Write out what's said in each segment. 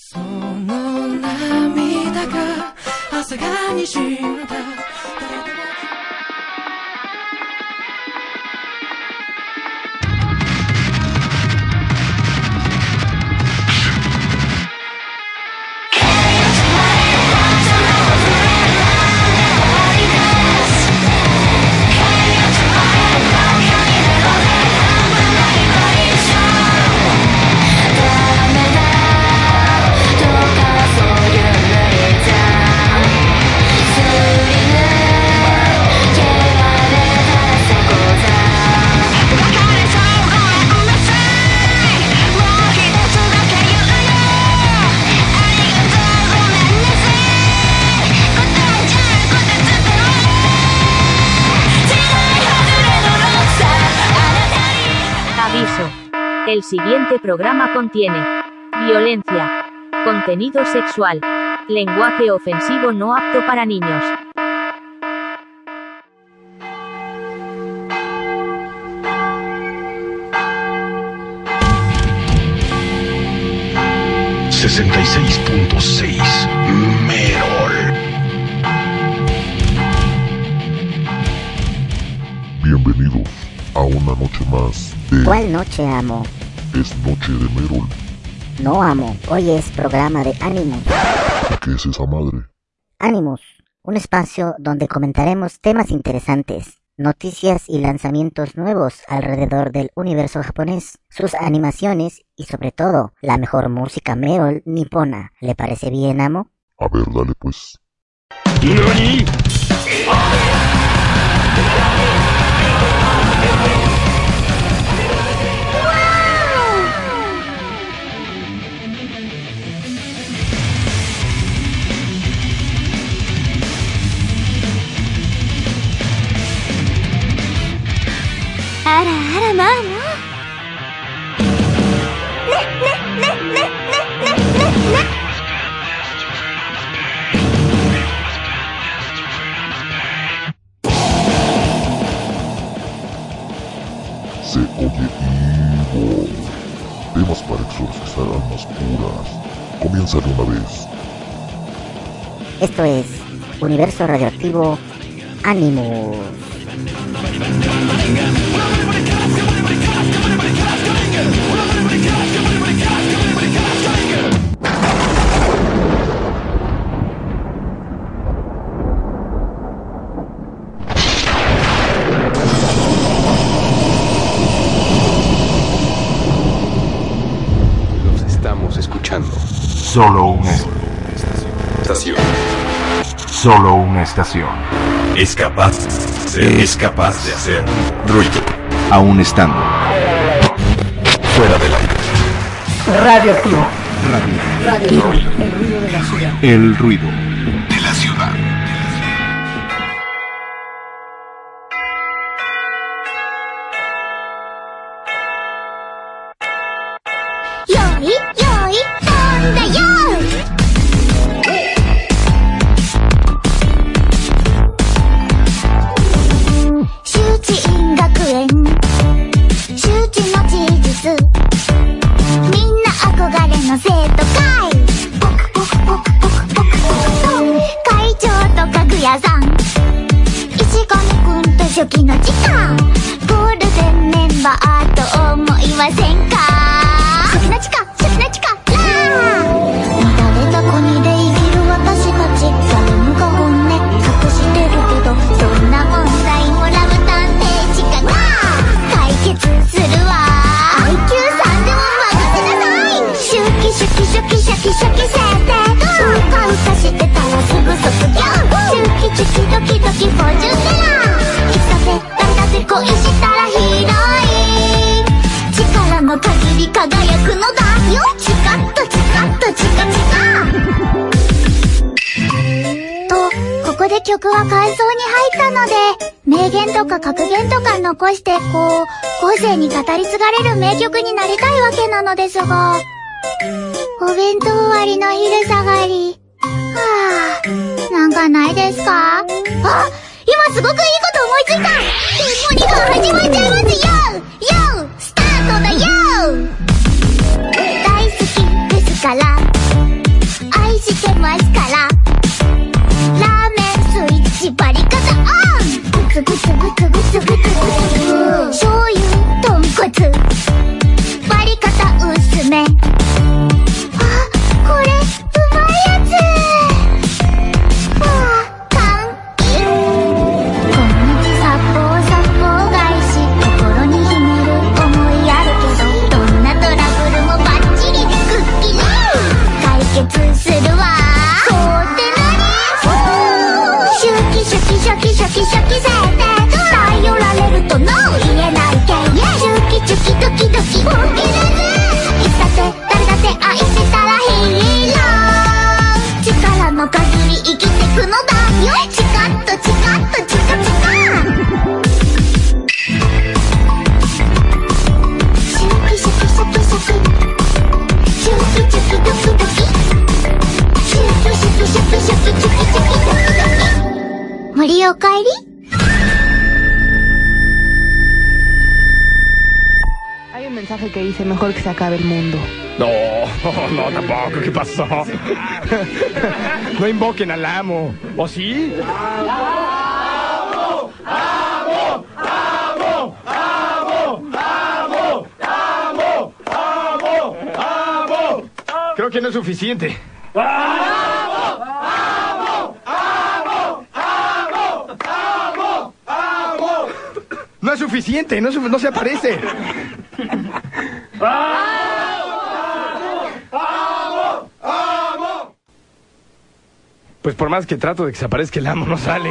その涙が朝がに死んだ El siguiente programa contiene. Violencia, contenido sexual, lenguaje ofensivo no apto para niños. ...66.6... a una noche más de ¿Cuál noche amo? Es Noche de Merol. No amo. Hoy es programa de Animus. ¿Y qué es esa madre? Animus, un espacio donde comentaremos temas interesantes, noticias y lanzamientos nuevos alrededor del universo japonés, sus animaciones y sobre todo la mejor música Merol nipona. ¿Le parece bien, amo? A ver, dale pues. ¿Nani? Se oye Evil. Temas para exorcizar almas puras. Comienza de una vez. Esto es Universo Radioactivo Animus. Los estamos escuchando. Solo una Estación. solo una estación. Es capaz, es capaz de hacer ruido Aún estando. fuera del aire. Radioactivo. El ruido. De la ciudad. 初期の時間ゴールデンメンバーと思いませんか？初期の地下初期の地下ラー乱れた国で生きる私たち誰もが本音隠してるけどどんな問題もラブ探偵地下が解決するわ。IQ3 でも任せなさい。シュキシュキシュキシャキシャキ設定。うかうかしてたらすぐ卒業。シュキチュキドキドキフォーチュンテラー恋したらヒーロイン力の限り輝くのだよ。チカッとチカッとチカチカ。と、ここで曲は回想に入ったので、名言とか格言とか残して、こう、後世に語り継がれる名曲になりたいわけなのですが、お弁当終わりの昼下がり。はぁ、なんかないですか？あ、今すごくいいこと思いついた。デモニが始まっちゃいますよ。キ森おかえり Hay un mensaje que dice mejor que se acabe el mundo. No, no, tampoco. ¿Qué pasó? No invoquen al amo. ¿O sí? Creo que no es suficiente. No Suficiente, no, se aparece. Pues por más que trato de que se aparezca el amo, no sale.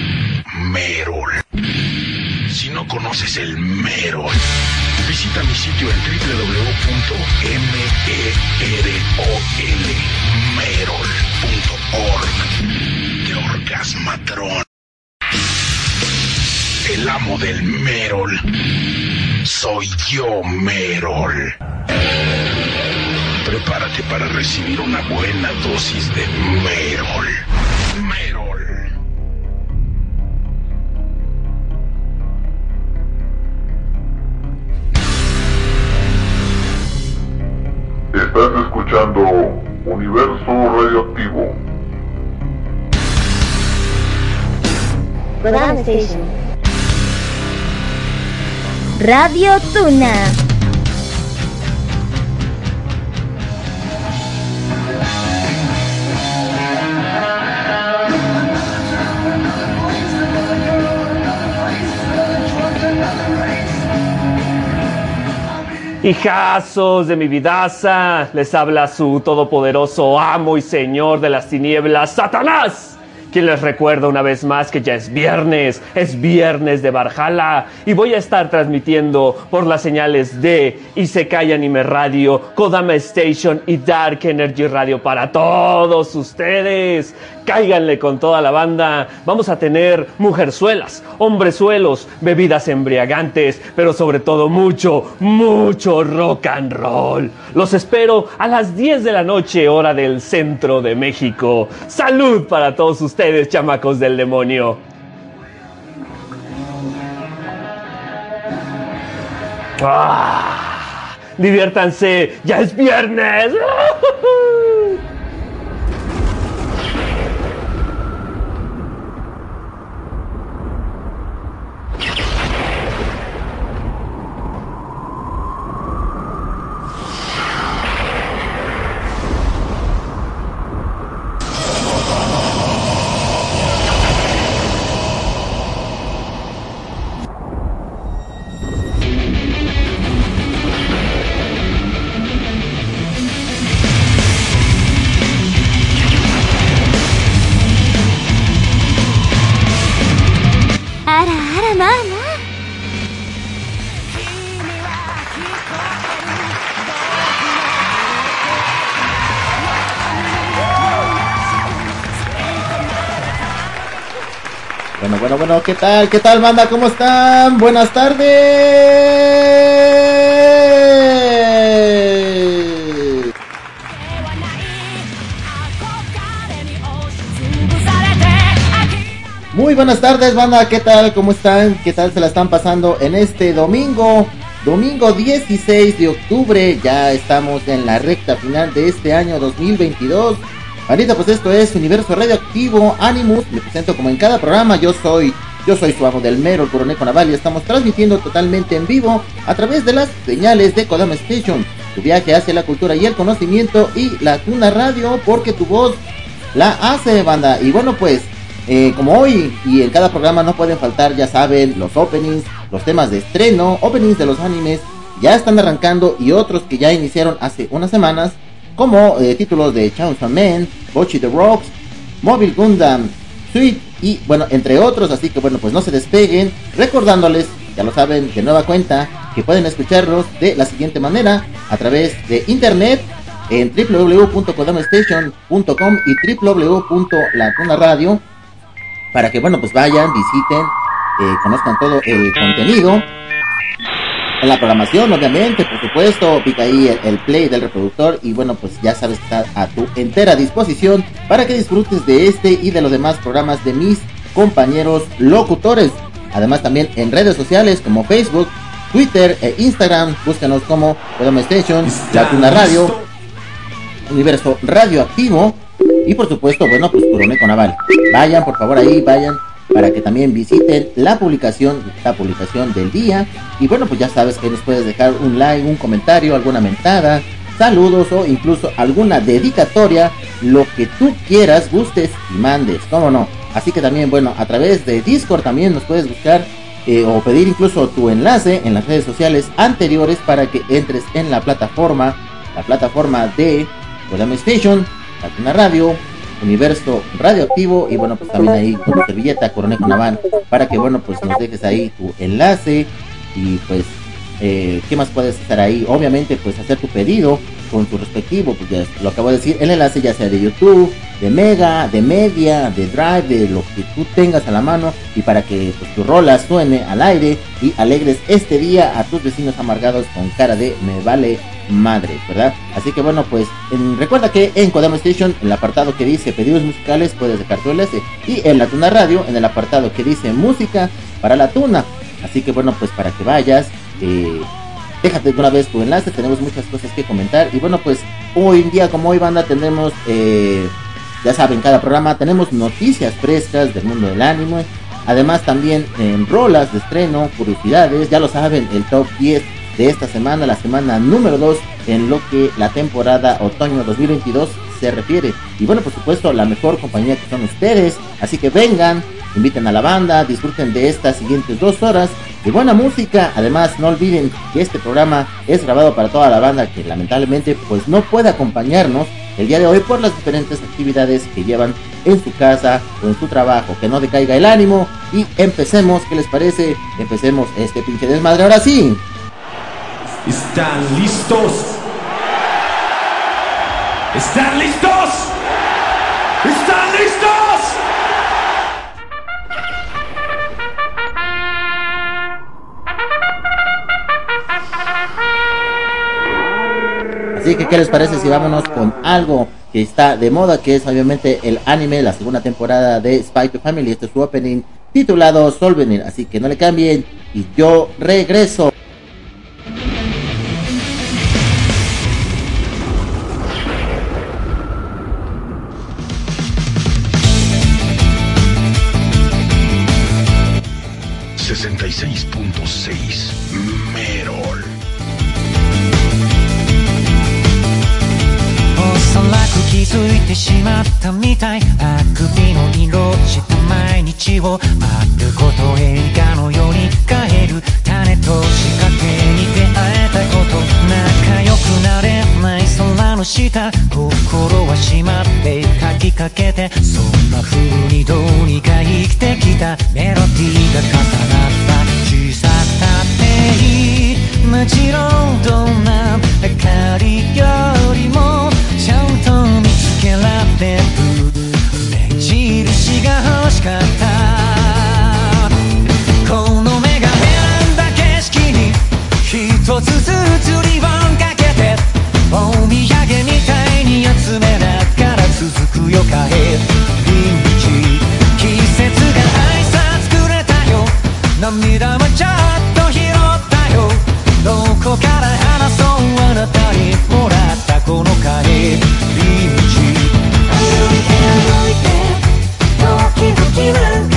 Merol. Si no conoces el Merol, visita mi sitio en www.merol.org. De Orgasmatron. El amo del Merol. Soy yo, Merol. Prepárate para recibir una buena dosis de. Merol. Estás escuchando Universo Radioactivo. Radio Tuna. Hijazos de mi vidaza, les habla su todopoderoso amo y señor de las tinieblas, Satanás. Quien les recuerda una vez más que ya es viernes, es viernes de Barjala y voy a estar transmitiendo por las señales de Isekai Anime Radio, Kodama Station y Dark Energy Radio para todos ustedes. Cáiganle con toda la banda. Vamos a tener mujerzuelas, hombrezuelos, bebidas embriagantes, pero sobre todo mucho, mucho rock and roll. Los espero a las 10 de la noche, hora del centro de México. Salud para todos ustedes, chamacos del demonio. ¡Ah! Diviértanse, ya es viernes. ¿qué tal? ¿Qué tal, banda? ¿Cómo están? Buenas tardes. Muy buenas tardes, banda. ¿Qué tal? ¿Cómo están? ¿Qué tal se la están pasando en este domingo? Domingo 16 de octubre. Ya estamos en la recta final de este año 2022. Ahorita pues esto es Universo Radioactivo Animus. Me presento como en cada programa. Yo soy yo soy su amo del mero, el Coroneco Naval, y estamos transmitiendo totalmente en vivo a través de las señales de Kodama Station. Tu viaje hacia la cultura y el conocimiento y la Tuna Radio, porque tu voz la hace, banda. Y bueno, pues, eh, como hoy y en cada programa no pueden faltar, ya saben, los openings, los temas de estreno, openings de los animes, ya están arrancando y otros que ya iniciaron hace unas semanas, como eh, títulos de Chainsaw Man, Bochi the Rocks, Mobile Gundam, Sweet y bueno, entre otros, así que bueno, pues no se despeguen, recordándoles, ya lo saben, de nueva cuenta, que pueden escucharlos de la siguiente manera, a través de internet, en www.kodamestation.com y www.latunaradio, para que bueno, pues vayan, visiten, eh, conozcan todo el contenido, en la programación, obviamente, por supuesto, pica ahí el, el, play del reproductor y bueno, pues ya sabes que está a tu entera disposición para que disfrutes de este y de los demás programas de mis compañeros locutores. Además también en redes sociales como Facebook, Twitter e Instagram, búscanos como Programa Station, La Tuna Radio, Universo Radioactivo y por supuesto, bueno, pues Curoneco Naval. Vayan, por favor, ahí, vayan para que también visiten la publicación, la publicación del día. Y bueno, pues ya sabes que nos puedes dejar un like, un comentario, alguna mentada, saludos o incluso alguna dedicatoria, lo que tú quieras, gustes y mandes, cómo no. Así que también, bueno, a través de Discord también nos puedes buscar eh, o pedir incluso tu enlace en las redes sociales anteriores para que entres en la plataforma, la plataforma de Kodama Station, Latina Radio, Universo Radioactivo y bueno pues también ahí con tu servilleta Coroneco Naval para que bueno pues nos dejes ahí tu enlace y pues eh, qué más puedes estar ahí obviamente pues hacer tu pedido con tu respectivo pues ya lo acabo de decir el enlace ya sea de YouTube de Mega de Media de Drive de lo que tú tengas a la mano y para que pues tu rola suene al aire y alegres este día a tus vecinos amargados con cara de me vale madre, ¿verdad? Así que bueno, pues recuerda que en Kodama Station, en el apartado que dice pedidos musicales, puedes dejar tu enlace. Y en la Tuna Radio, en el apartado que dice música para la Tuna. Así que bueno, pues para que vayas, eh, déjate de una vez tu enlace, tenemos muchas cosas que comentar. Y bueno, pues hoy en día, como hoy banda, tenemos, eh, ya saben, cada programa tenemos noticias frescas del mundo del anime. Además también en rolas de estreno, curiosidades, ya lo saben, el top 10 de esta semana, la semana número 2 en lo que la temporada otoño 2022 se refiere. Y bueno, por supuesto, la mejor compañía que son ustedes. Así que vengan, inviten a la banda, disfruten de estas siguientes dos horas de buena música. Además, no olviden que este programa es grabado para toda la banda que lamentablemente pues no puede acompañarnos el día de hoy por las diferentes actividades que llevan en su casa o en su trabajo. Que no decaiga el ánimo y empecemos, ¿qué les parece? Empecemos este pinche desmadre ahora sí. ¿Están listos? ¿Están listos? ¿Están listos? Así que, ¿qué les parece si vámonos con algo que está de moda, que es obviamente el anime, la segunda temporada de Spy to Family, este es su opening titulado Solvenir, así que no le cambien y yo regreso. Merol. おそらく気づいてしまったみたいあくびの色した毎日を丸ごと映画のように変える種と仕掛けに出の下心は閉まって書きかけてそんな風にどうにか生きてきたメロディーが重なった小さったっていいもちろんどんな明かりよりもちゃんと見つけられる目印が欲しかった。み上げみたいに集めなから続くよかへチ季節が愛さくれたよ涙はちゃっと拾ったよどこから話そうあなたにもらったこの帰り道歩いて歩いて時々は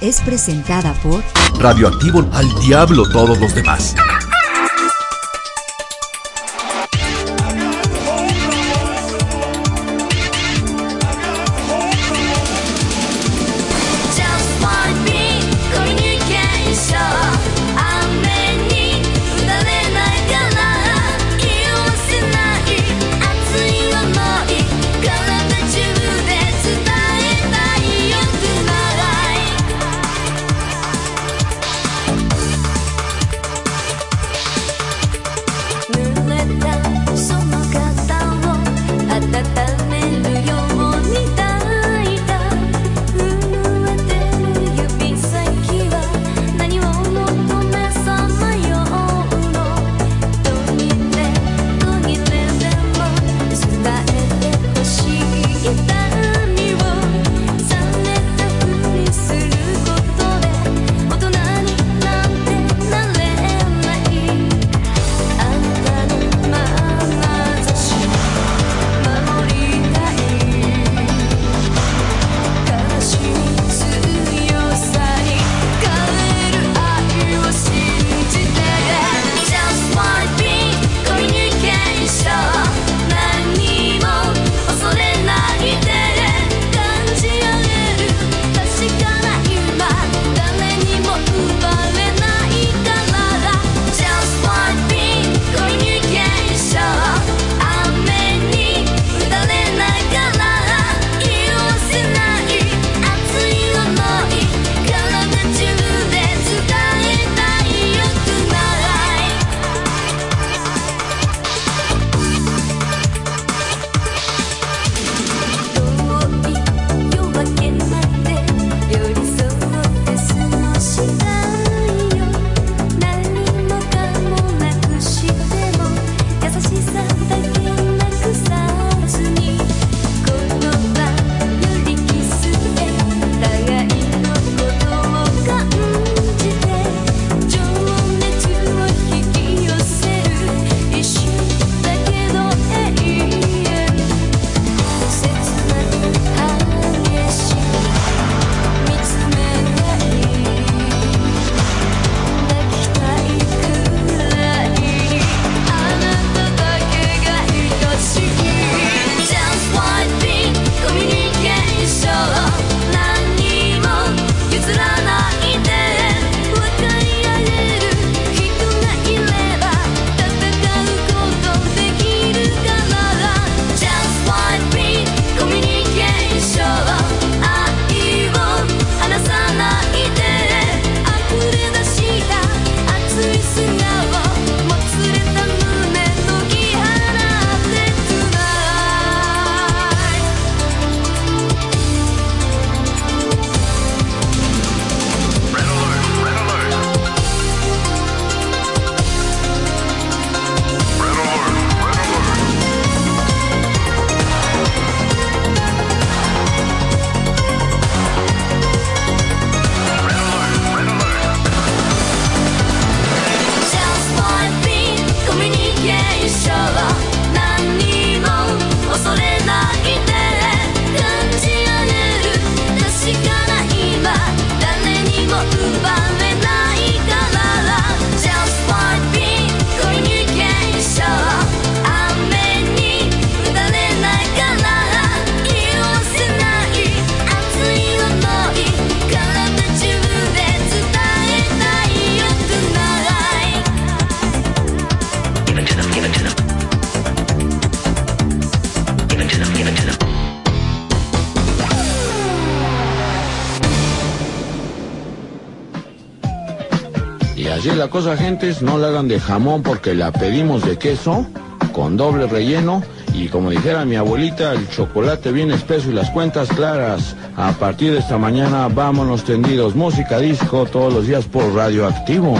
es presentada por Radioactivo al diablo todos los demás. La cosa, gentes, no la hagan de jamón porque la pedimos de queso, con doble relleno. Y como dijera mi abuelita, el chocolate bien espeso y las cuentas claras. A partir de esta mañana, vámonos tendidos. Música disco todos los días por Radioactivo.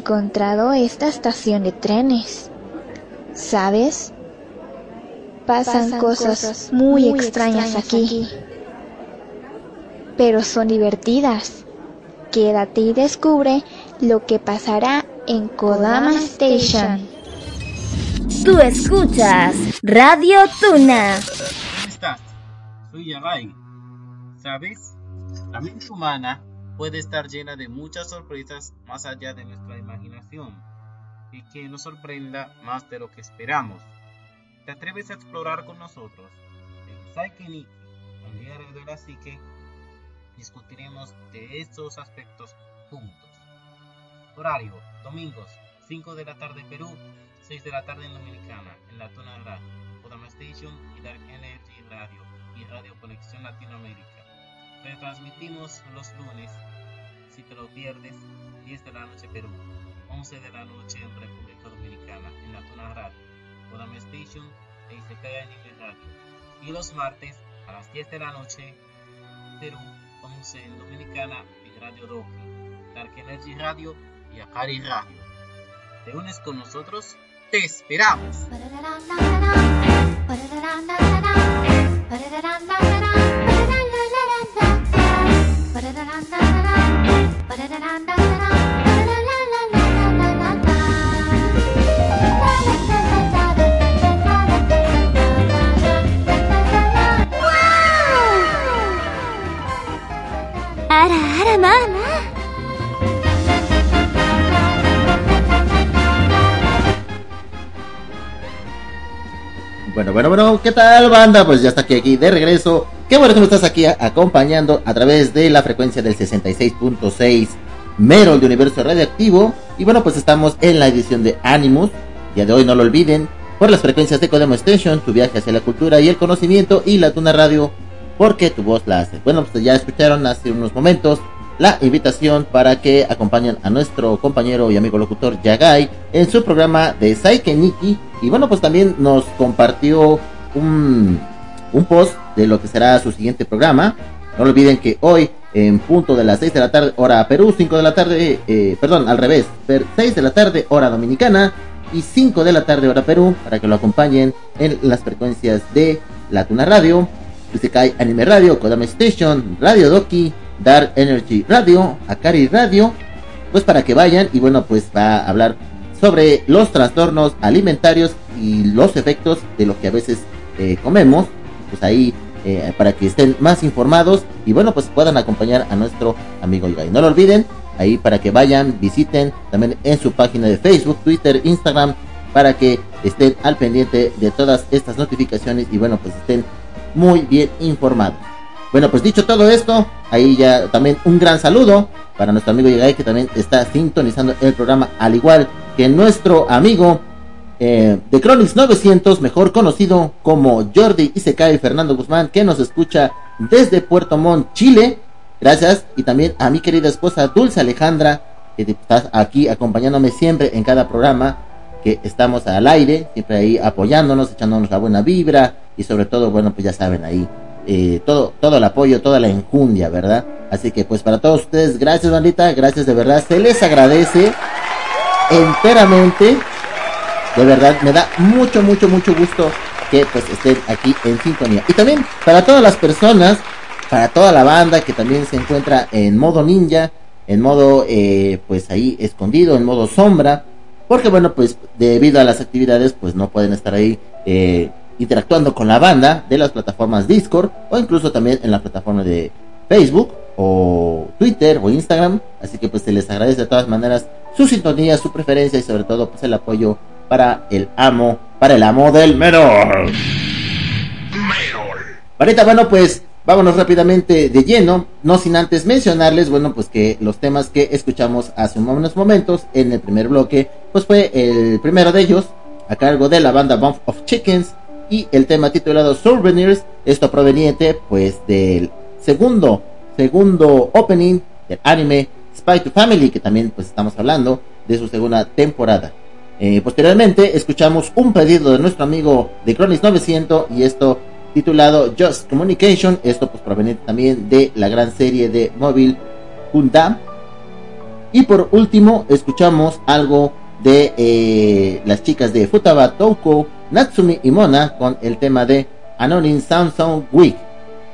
Encontrado esta estación de trenes. ¿Sabes? Pasan, cosas, muy, extrañas, aquí. Pero son divertidas. Quédate y descubre lo que pasará en Kodama Station. Tú escuchas Radio Tuna. ¿Cómo estás? Soy Yagai. ¿Sabes? La mente humana puede estar llena de muchas sorpresas más allá de que nos sorprenda más de lo que esperamos. ¿Te atreves a explorar con nosotros? En Psyche el diario de la psique, discutiremos de estos aspectos juntos. Horario, domingos, 5 de la tarde Perú, 6 de la tarde en Dominicana, en la Tona Radio, Podama Station y Dark Energy Radio y Radio Conexión Latinoamérica. Retransmitimos los lunes, si te lo pierdes, 10 de la noche Perú, 11 de la noche en República Dominicana, en la Tuna Radio, Podama Station e Anime Radio. Y los martes, a las 10 de la noche, Perú, 11 en Dominicana, en Radio Rocky, Dark Energy Radio y Akari Radio. ¿Te unes con nosotros? ¡Te esperamos! Bueno, bueno, bueno, ¿qué tal banda? Pues ya está aquí, aquí de regreso. Qué bueno que nos estás aquí acompañando a través de la frecuencia del 66.6 Merol de Universo Radioactivo. Y bueno, pues estamos en la edición de Animus. Ya de hoy no lo olviden, por las frecuencias de Codemo Station, tu viaje hacia la cultura y el conocimiento y la Tuna Radio, porque tu voz la hace. Bueno, pues ya escucharon hace unos momentos la invitación para que acompañen a nuestro compañero y amigo locutor Yagai en su programa de Saike Nikki. Y bueno, pues también nos compartió un, un post de lo que será su siguiente programa. No olviden que hoy, en punto de las 6 de la tarde, hora Perú, 5 de la tarde, eh, perdón, al revés, 6 de la tarde, hora dominicana, y 5 de la tarde, hora Perú, para que lo acompañen en las frecuencias de La Tuna Radio, Isekai Anime Radio, Kodama Station, Radio Doki, Dark Energy Radio, Akari Radio, pues para que vayan y bueno, pues va a hablar sobre los trastornos alimentarios y los efectos de lo que a veces eh, comemos, pues ahí eh, para que estén más informados y bueno, pues puedan acompañar a nuestro amigo Igai. No lo olviden, ahí para que vayan, visiten también en su página de Facebook, Twitter, Instagram, para que estén al pendiente de todas estas notificaciones y bueno, pues estén muy bien informados. Bueno, pues dicho todo esto, ahí ya también un gran saludo para nuestro amigo Yegai que también está sintonizando el programa, al igual que nuestro amigo eh, de Chronix 900, mejor conocido como Jordi Isekai Fernando Guzmán, que nos escucha desde Puerto Montt, Chile. Gracias. Y también a mi querida esposa Dulce Alejandra, que está aquí acompañándome siempre en cada programa que estamos al aire, siempre ahí apoyándonos, echándonos la buena vibra y sobre todo, bueno, pues ya saben ahí eh, todo, todo el apoyo, toda la enjundia, ¿verdad? Así que pues para todos ustedes, gracias bandita, gracias de verdad, se les agradece enteramente, de verdad, me da mucho, mucho, mucho gusto que pues estén aquí en sintonía. Y también para todas las personas, para toda la banda que también se encuentra en modo ninja, en modo eh, pues ahí escondido, en modo sombra, porque bueno pues debido a las actividades pues no pueden estar ahí eh, interactuando con la banda de las plataformas Discord o incluso también en la plataforma de Facebook o Twitter o Instagram. Así que pues se les agradece de todas maneras su sintonía, su preferencia y sobre todo pues el apoyo para el amo, para el amo del Merol. Ahorita bueno pues vámonos rápidamente de lleno, no sin antes mencionarles, bueno pues que los temas que escuchamos hace unos momentos en el primer bloque, pues fue el primero de ellos a cargo de la banda Bump of Chickens y el tema titulado Souvenirs, esto proveniente pues del segundo, segundo opening del anime Spy to Family, que también pues estamos hablando de su segunda temporada. Eh, posteriormente escuchamos un pedido de nuestro amigo de Chronis 900 y esto titulado Just Communication, esto pues proveniente también de la gran serie de móvil Gundam. Y por último, escuchamos algo de eh, las chicas de Futaba Touko, Natsumi y Mona con el tema de Anonin Samsung Week.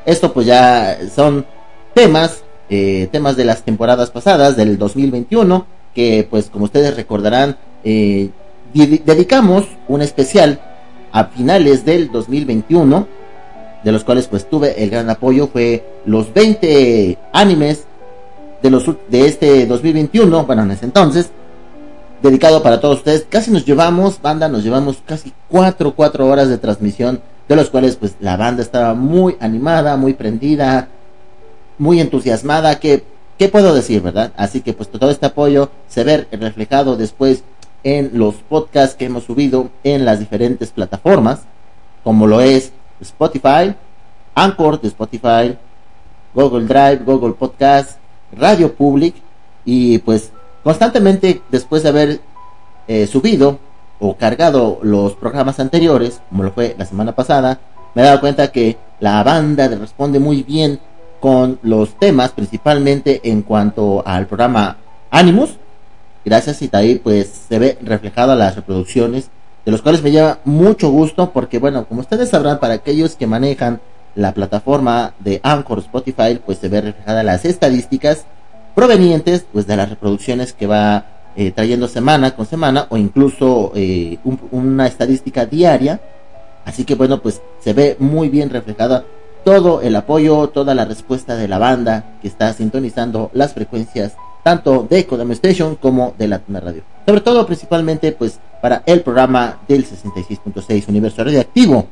Esto pues ya son temas, eh, temas de las temporadas pasadas del 2021, que pues como ustedes recordarán, eh, dedicamos un especial a finales del 2021, de los cuales pues tuve el gran apoyo, fue los 20 animes de, los, de este 2021, bueno en ese entonces, dedicado para todos ustedes. Casi nos llevamos, banda, nos llevamos casi 4, 4 horas de transmisión, de los cuales pues la banda estaba muy animada, muy prendida, muy entusiasmada, que, ¿qué puedo decir, verdad? Así que pues todo este apoyo se ve reflejado después en los podcasts que hemos subido en las diferentes plataformas, como lo es Spotify, Anchor de Spotify, Google Drive, Google Podcast, Radio Public y pues constantemente después de haber eh, subido o cargado los programas anteriores, como lo fue la semana pasada, me he dado cuenta que la banda responde muy bien con los temas, principalmente en cuanto al programa Animus. Gracias y ahí pues se ve reflejada las reproducciones, de los cuales me lleva mucho gusto porque bueno, como ustedes sabrán, para aquellos que manejan la plataforma de Anchor Spotify, pues se ve reflejada las estadísticas provenientes pues de las reproducciones que va eh, trayendo semana con semana o incluso eh, una estadística diaria. Así que bueno, pues se ve muy bien reflejada todo el apoyo, toda la respuesta de la banda que está sintonizando las frecuencias tanto de Kodama Station como de la Tuna Radio. Sobre todo principalmente pues para el programa del 66.6 Universo Radioactivo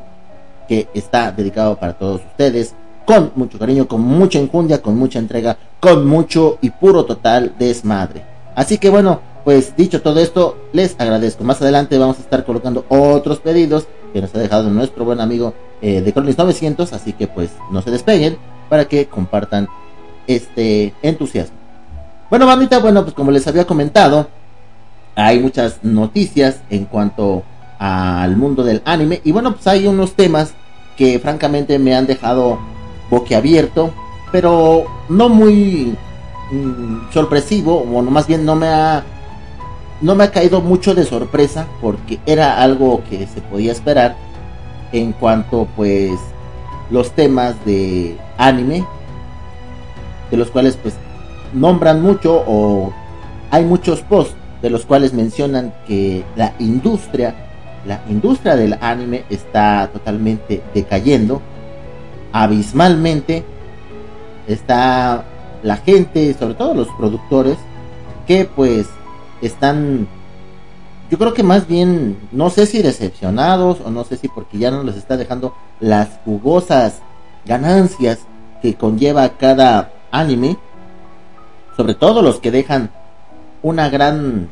que está dedicado para todos ustedes con mucho cariño, con mucha enjundia, con mucha entrega, con mucho y puro total desmadre. Así que bueno, pues dicho todo esto, les agradezco. Más adelante vamos a estar colocando otros pedidos que nos ha dejado nuestro buen amigo eh, de Cronis 900, así que pues no se despeguen para que compartan este entusiasmo. Bueno, bandita, bueno, pues como les había comentado, hay muchas noticias en cuanto al mundo del anime y bueno, pues hay unos temas que francamente me han dejado boquiabierto, pero no muy mm, sorpresivo, o más bien no me ha no me ha caído mucho de sorpresa porque era algo que se podía esperar en cuanto pues los temas de anime de los cuales pues nombran mucho o hay muchos posts de los cuales mencionan que la industria la industria del anime está totalmente decayendo abismalmente está la gente, sobre todo los productores, que pues están, yo creo que más bien, no sé si decepcionados o no sé si porque ya no les está dejando las jugosas ganancias que conlleva cada anime, sobre todo los que dejan una gran,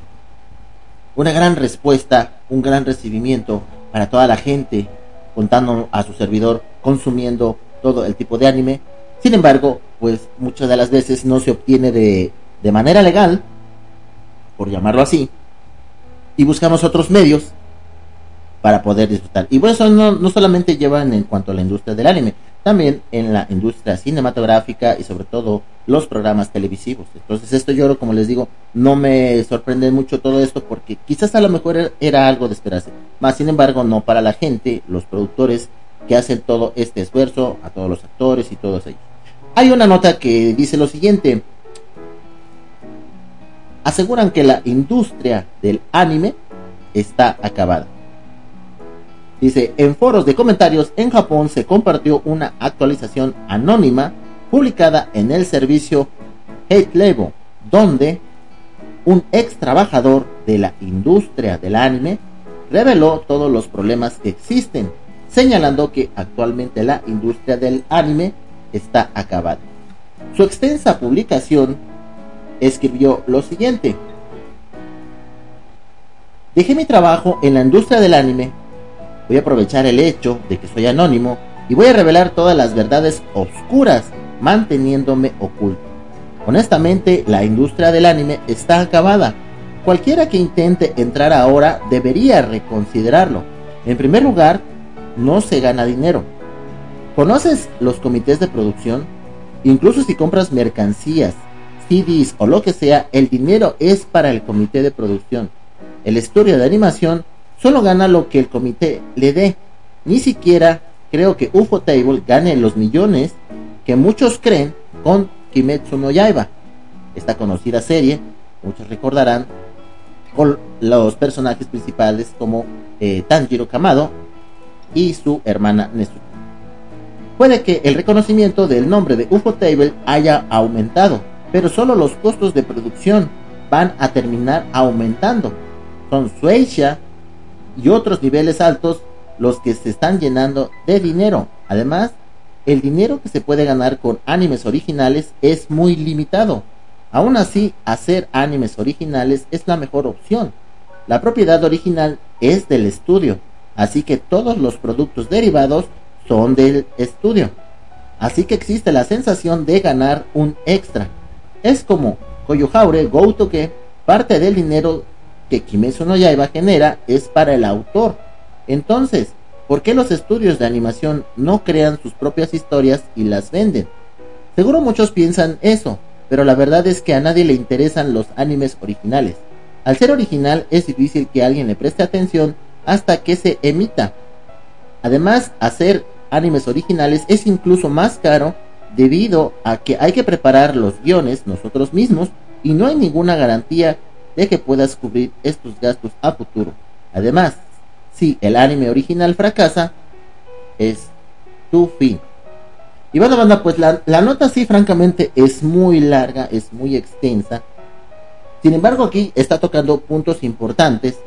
una gran respuesta, un gran recibimiento para toda la gente, contando a su servidor, consumiendo todo el tipo de anime. Sin embargo, pues muchas de las veces no se obtiene de, de manera legal, por llamarlo así, y buscamos otros medios para poder disfrutar. Y bueno, eso no, no solamente llevan en cuanto a la industria del anime, también en la industria cinematográfica y sobre todo los programas televisivos. Entonces esto yo, como les digo, no me sorprende mucho todo esto porque quizás a lo mejor era algo de esperarse. Más sin embargo, no para la gente, los productores que hacen todo este esfuerzo, a todos los actores y todos ellos. Hay una nota que dice lo siguiente. Aseguran que la industria del anime está acabada. Dice, en foros de comentarios en Japón se compartió una actualización anónima publicada en el servicio Hate Label, donde un ex trabajador de la industria del anime reveló todos los problemas que existen señalando que actualmente la industria del anime está acabada. Su extensa publicación escribió lo siguiente. Dejé mi trabajo en la industria del anime, voy a aprovechar el hecho de que soy anónimo y voy a revelar todas las verdades oscuras manteniéndome oculto. Honestamente, la industria del anime está acabada. Cualquiera que intente entrar ahora debería reconsiderarlo. En primer lugar, no se gana dinero. ¿Conoces los comités de producción? Incluso si compras mercancías CDs o lo que sea, el dinero es para el comité de producción. El estudio de animación solo gana lo que el comité le dé. Ni siquiera creo que UFO Table gane los millones que muchos creen con Kimetsu no Yaiba. Esta conocida serie, muchos recordarán, con los personajes principales como eh, Tanjiro Kamado y su hermana Nezu. Puede que el reconocimiento del nombre de UFO Table haya aumentado, pero solo los costos de producción van a terminar aumentando. Son Sueisha y otros niveles altos los que se están llenando de dinero. Además, el dinero que se puede ganar con animes originales es muy limitado. Aún así, hacer animes originales es la mejor opción. La propiedad original es del estudio, así que todos los productos derivados son del estudio. Así que existe la sensación de ganar un extra. Es como Koyohaure Go que parte del dinero que Kimetsu no Yaiba genera es para el autor. Entonces, ¿por qué los estudios de animación no crean sus propias historias y las venden? Seguro muchos piensan eso, pero la verdad es que a nadie le interesan los animes originales. Al ser original es difícil que alguien le preste atención hasta que se emita. Además, hacer animes originales es incluso más caro debido a que hay que preparar los guiones nosotros mismos y no hay ninguna garantía de que puedas cubrir estos gastos a futuro. Además, si el anime original fracasa, es tu fin. Y bueno, banda, pues la, la nota sí, francamente, es muy larga, es muy extensa. Sin embargo, aquí está tocando puntos importantes.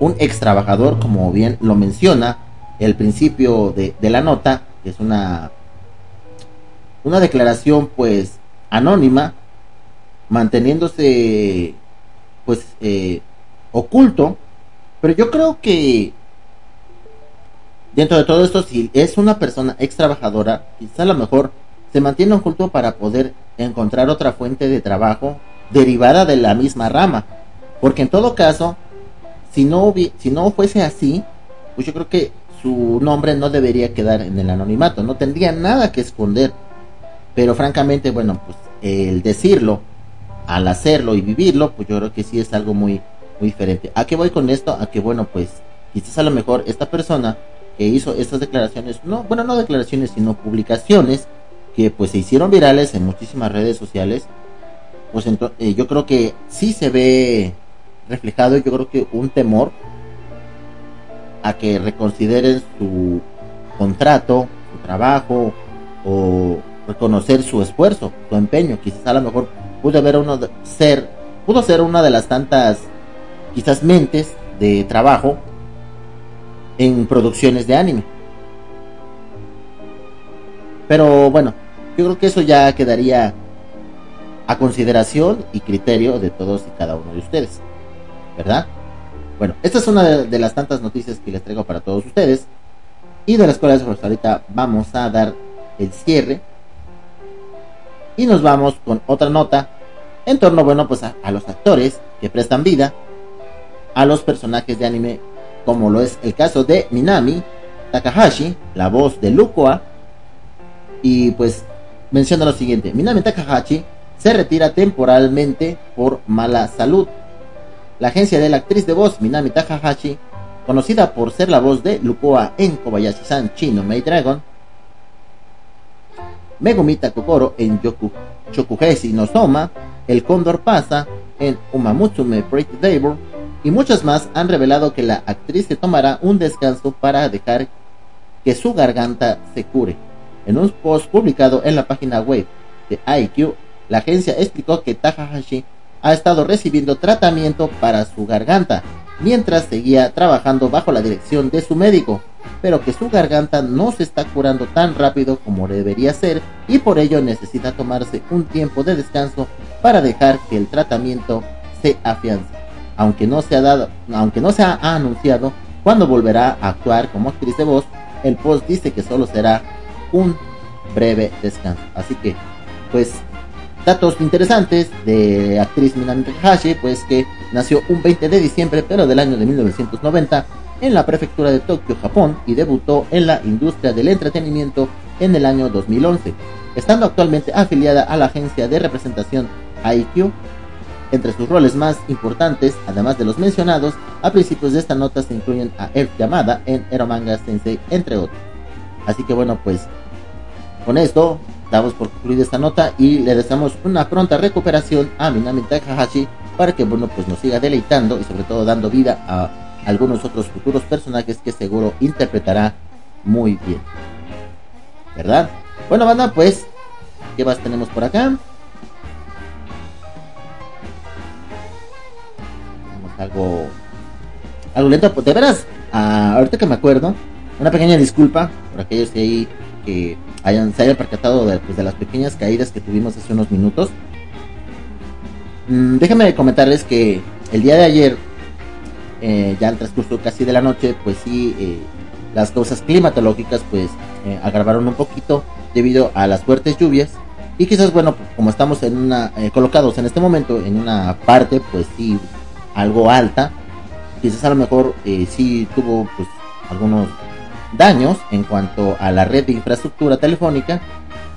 Un ex trabajador, como bien lo menciona, el principio de, la nota, que es una, una declaración pues anónima, manteniéndose pues eh, oculto, pero yo creo que dentro de todo esto, si es una persona ex trabajadora, quizá a lo mejor se mantiene oculto para poder encontrar otra fuente de trabajo derivada de la misma rama. Porque en todo caso, si no, si no fuese así, pues yo creo que su nombre no debería quedar en el anonimato, no tendría nada que esconder. Pero francamente, bueno, pues el decirlo, al hacerlo y vivirlo, pues yo creo que sí es algo muy, muy diferente. ¿A qué voy con esto? A que, bueno, pues quizás a lo mejor esta persona que hizo estas declaraciones, no, bueno, no declaraciones, sino publicaciones que pues se hicieron virales en muchísimas redes sociales, pues eh, yo creo que sí se ve reflejado, yo creo que un temor a que reconsideren su contrato, su trabajo o reconocer su esfuerzo, su empeño. Quizás a lo mejor pudo haber uno ser, pudo ser una de las tantas quizás mentes de trabajo en producciones de anime. Pero bueno, yo creo que eso ya quedaría a consideración y criterio de todos y cada uno de ustedes. ¿Verdad? Bueno, esta es una de, las tantas noticias que les traigo para todos ustedes. Y de las cuales pues, ahorita vamos a dar el cierre. Y nos vamos con otra nota en torno, bueno, pues a, a los actores que prestan vida a los personajes de anime, como lo es el caso de Minami Takahashi, la voz de Lukoa. Y pues menciona lo siguiente: Minami Takahashi se retira temporalmente por mala salud. La agencia de la actriz de voz Minami Takahashi, conocida por ser la voz de Lukoa en Kobayashi-san Chino Maid Dragon, Megumita Kokoro en Yoku Chokuhesi no Soma, El Cóndor pasa en Umamutsume Pretty Devil y muchas más han revelado que la actriz se tomará un descanso para dejar que su garganta se cure. En un post publicado en la página web de IQ, la agencia explicó que Takahashi ha estado recibiendo tratamiento para su garganta mientras seguía trabajando bajo la dirección de su médico, pero que su garganta no se está curando tan rápido como debería ser y por ello necesita tomarse un tiempo de descanso para dejar que el tratamiento se afiance. Aunque no se ha dado, aunque no se ha anunciado cuándo volverá a actuar como actriz de voz, el post dice que solo será un breve descanso. Así que, pues Datos interesantes de actriz Minami Takahashi, pues que nació un 20 de diciembre, pero del año de 1990, en la prefectura de Tokio, Japón, y debutó en la industria del entretenimiento en el año 2011. estando actualmente afiliada a la agencia de representación IQ. Entre sus roles más importantes, además de los mencionados, a principios de esta nota se incluyen a Elf Yamada en Eromanga Sensei, entre otros. Así que bueno, pues con esto damos por concluida esta nota y le deseamos una pronta recuperación a Minami Takahashi para que bueno, pues nos siga deleitando y sobre todo dando vida a algunos otros futuros personajes que seguro interpretará muy bien. ¿Verdad? Bueno, banda, pues, ¿qué más tenemos por acá? Tenemos algo. Algo lento, pues, de veras, ah, ahorita que me acuerdo, una pequeña disculpa por aquellos que ahí que hayan, se hayan percatado de, pues, de las pequeñas caídas que tuvimos hace unos minutos. Mm, déjenme comentarles que el día de ayer, eh, ya al transcurso casi de la noche, pues sí, eh, las causas climatológicas pues eh, agravaron un poquito debido a las fuertes lluvias y quizás bueno como estamos en una eh, colocados en este momento en una parte pues sí algo alta quizás a lo mejor sí tuvo pues algunos daños en cuanto a la red de infraestructura telefónica.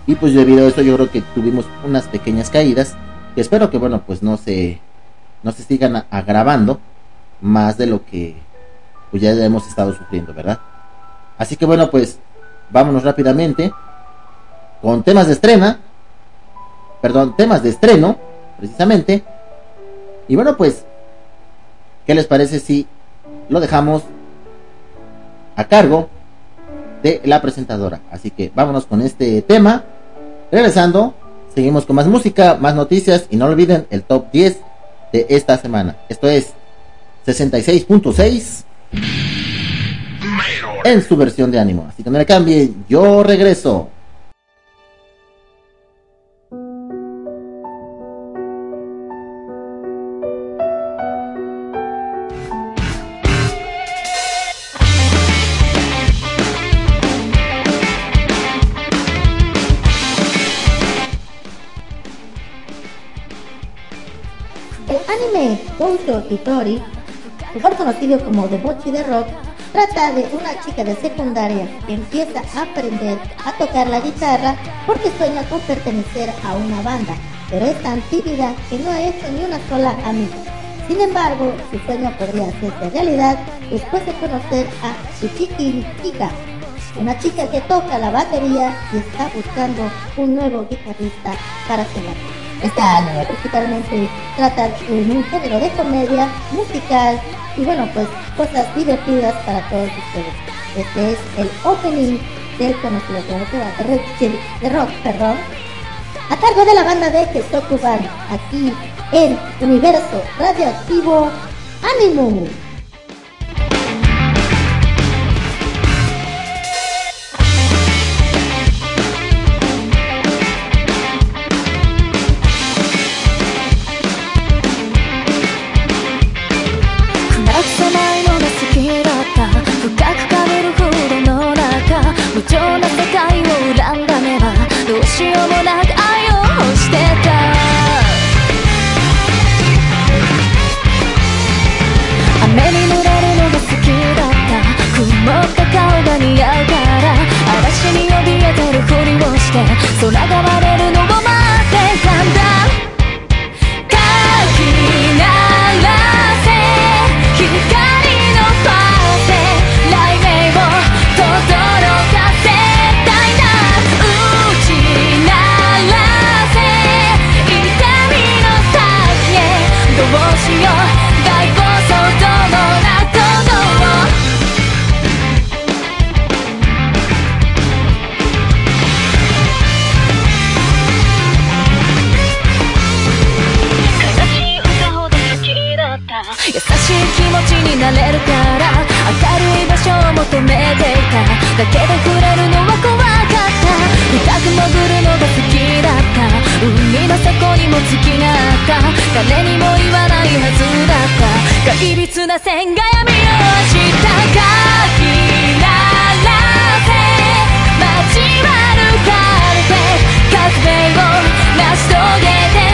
Y pues debido a eso yo creo que tuvimos unas pequeñas caídas que espero que bueno pues no se no se sigan agravando más de lo que pues ya hemos estado sufriendo verdad así que bueno pues vámonos rápidamente con temas de estrena perdón temas de estreno precisamente. Y bueno pues qué les parece si lo dejamos a cargo de la presentadora. Así que vámonos con este tema. Regresando seguimos con más música más noticias y no olviden el top 10 de esta semana. Esto es 66.6 en su versión de ánimo. Así que no le cambien yo regreso Hitori, mejor conocido como Debochi de Rock, trata de una chica de secundaria que empieza a aprender a tocar la guitarra porque sueña con pertenecer a una banda, pero es tan tímida que no ha hecho ni una sola amiga. Sin embargo, su sueño podría hacerse realidad después de conocer a Tsuchiki Kika, una chica que toca la batería y está buscando un nuevo guitarrista para su banda. Esta anime principalmente trata un género de comedia, musical y bueno pues cosas divertidas para todos ustedes. Este es el opening del conocido de rock, perdón, a cargo de la banda de Kesokuban, aquí en Universo Radioactivo Animu. 無情な世界を恨んだ目はどうしようもなく愛を欲してた。雨に濡れるのが好きだった。曇った顔が似合うから嵐に怯えてるふりをして空が割れるのを待ってたんだ。になれるから明るい場所を求めていた。だけで触れるのは怖かった。深く潜るのが好きだった。海の底にも月があった。誰にも言わないはずだった。怪律な線が闇をした。かき鳴らせ交わるカルテ革命を成し遂げて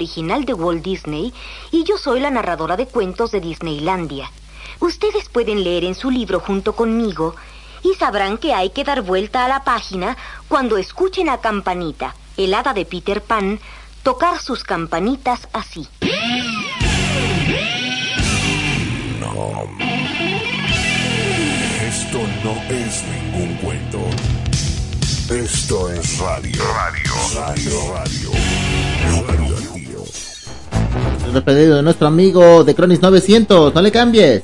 original de Walt Disney y yo soy la narradora de cuentos de Disneylandia. Ustedes pueden leer en su libro junto conmigo y sabrán que hay que dar vuelta a la página cuando escuchen a Campanita, el hada de Peter Pan, tocar sus campanitas así. No. Esto no es ningún cuento. Esto es radio. Radio. Radio. Radio. radio. Nos despedido de nuestro amigo de Cronis 900. No le cambies.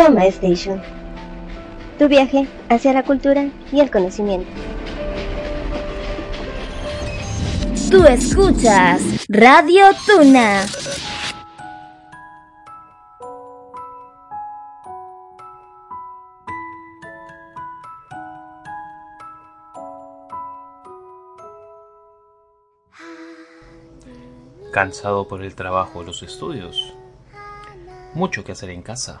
Parada, Kodama Station. Tu viaje hacia la cultura y el conocimiento. Tú escuchas Radio Tuna. Cansado por el trabajo o los estudios. Mucho que hacer en casa.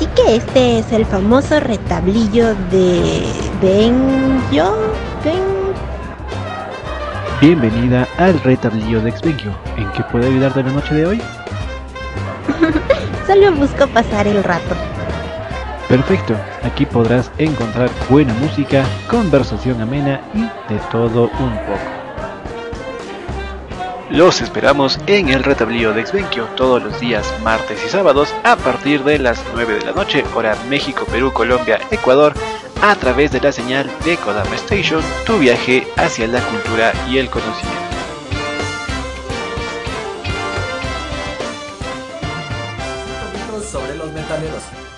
'Así que este es el famoso retablillo de Benjo. Ben... Bienvenida al retablillo de Exvenio. ¿En qué puedo ayudarte la noche de hoy? Solo busco pasar el rato. Perfecto, aquí podrás encontrar buena música, conversación amena y de todo un poco. Los esperamos en el retablillo de Exvenquio todos los días martes y sábados a partir de las 9 de la noche, hora México, Perú, Colombia, Ecuador, a través de la señal de Kodama Station, tu viaje hacia la cultura y el conocimiento.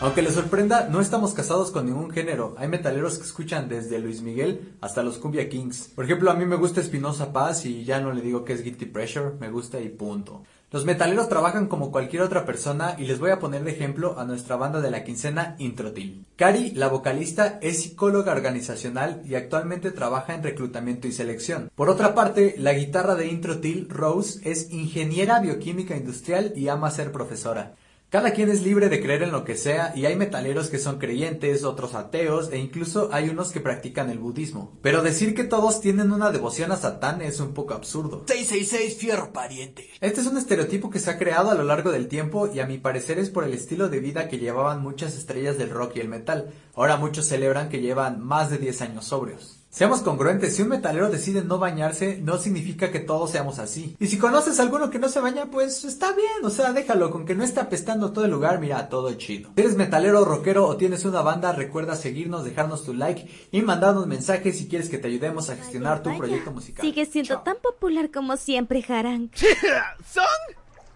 Aunque les sorprenda, no estamos casados con ningún género. Hay metaleros que escuchan desde Luis Miguel hasta los Cumbia Kings. Por ejemplo, a mí me gusta Espinosa Paz y ya no le digo que es Guilty Pressure, me gusta y punto. Los metaleros trabajan como cualquier otra persona y les voy a poner de ejemplo a nuestra banda de la quincena Introtil. Cari, la vocalista, es psicóloga organizacional y actualmente trabaja en reclutamiento y selección. Por otra parte, la guitarra de Introtil, Rose, es ingeniera bioquímica industrial y ama ser profesora. Cada quien es libre de creer en lo que sea y hay metaleros que son creyentes, otros ateos e incluso hay unos que practican el budismo. Pero decir que todos tienen una devoción a Satán es un poco absurdo. 666 fierro pariente. Este es un estereotipo que se ha creado a lo largo del tiempo y a mi parecer es por el estilo de vida que llevaban muchas estrellas del rock y el metal. Ahora muchos celebran que llevan más de 10 años sobrios. Seamos congruentes, si un metalero decide no bañarse, no significa que todos seamos así. Y si conoces a alguno que no se baña, pues está bien, o sea, déjalo, con que no esté apestando todo el lugar, mira, todo chido. Si eres metalero, rockero o tienes una banda, recuerda seguirnos, dejarnos tu like y mandarnos mensajes si quieres que te ayudemos a gestionar tu proyecto musical. Sigue siendo tan popular como siempre, Harang. ¿Son?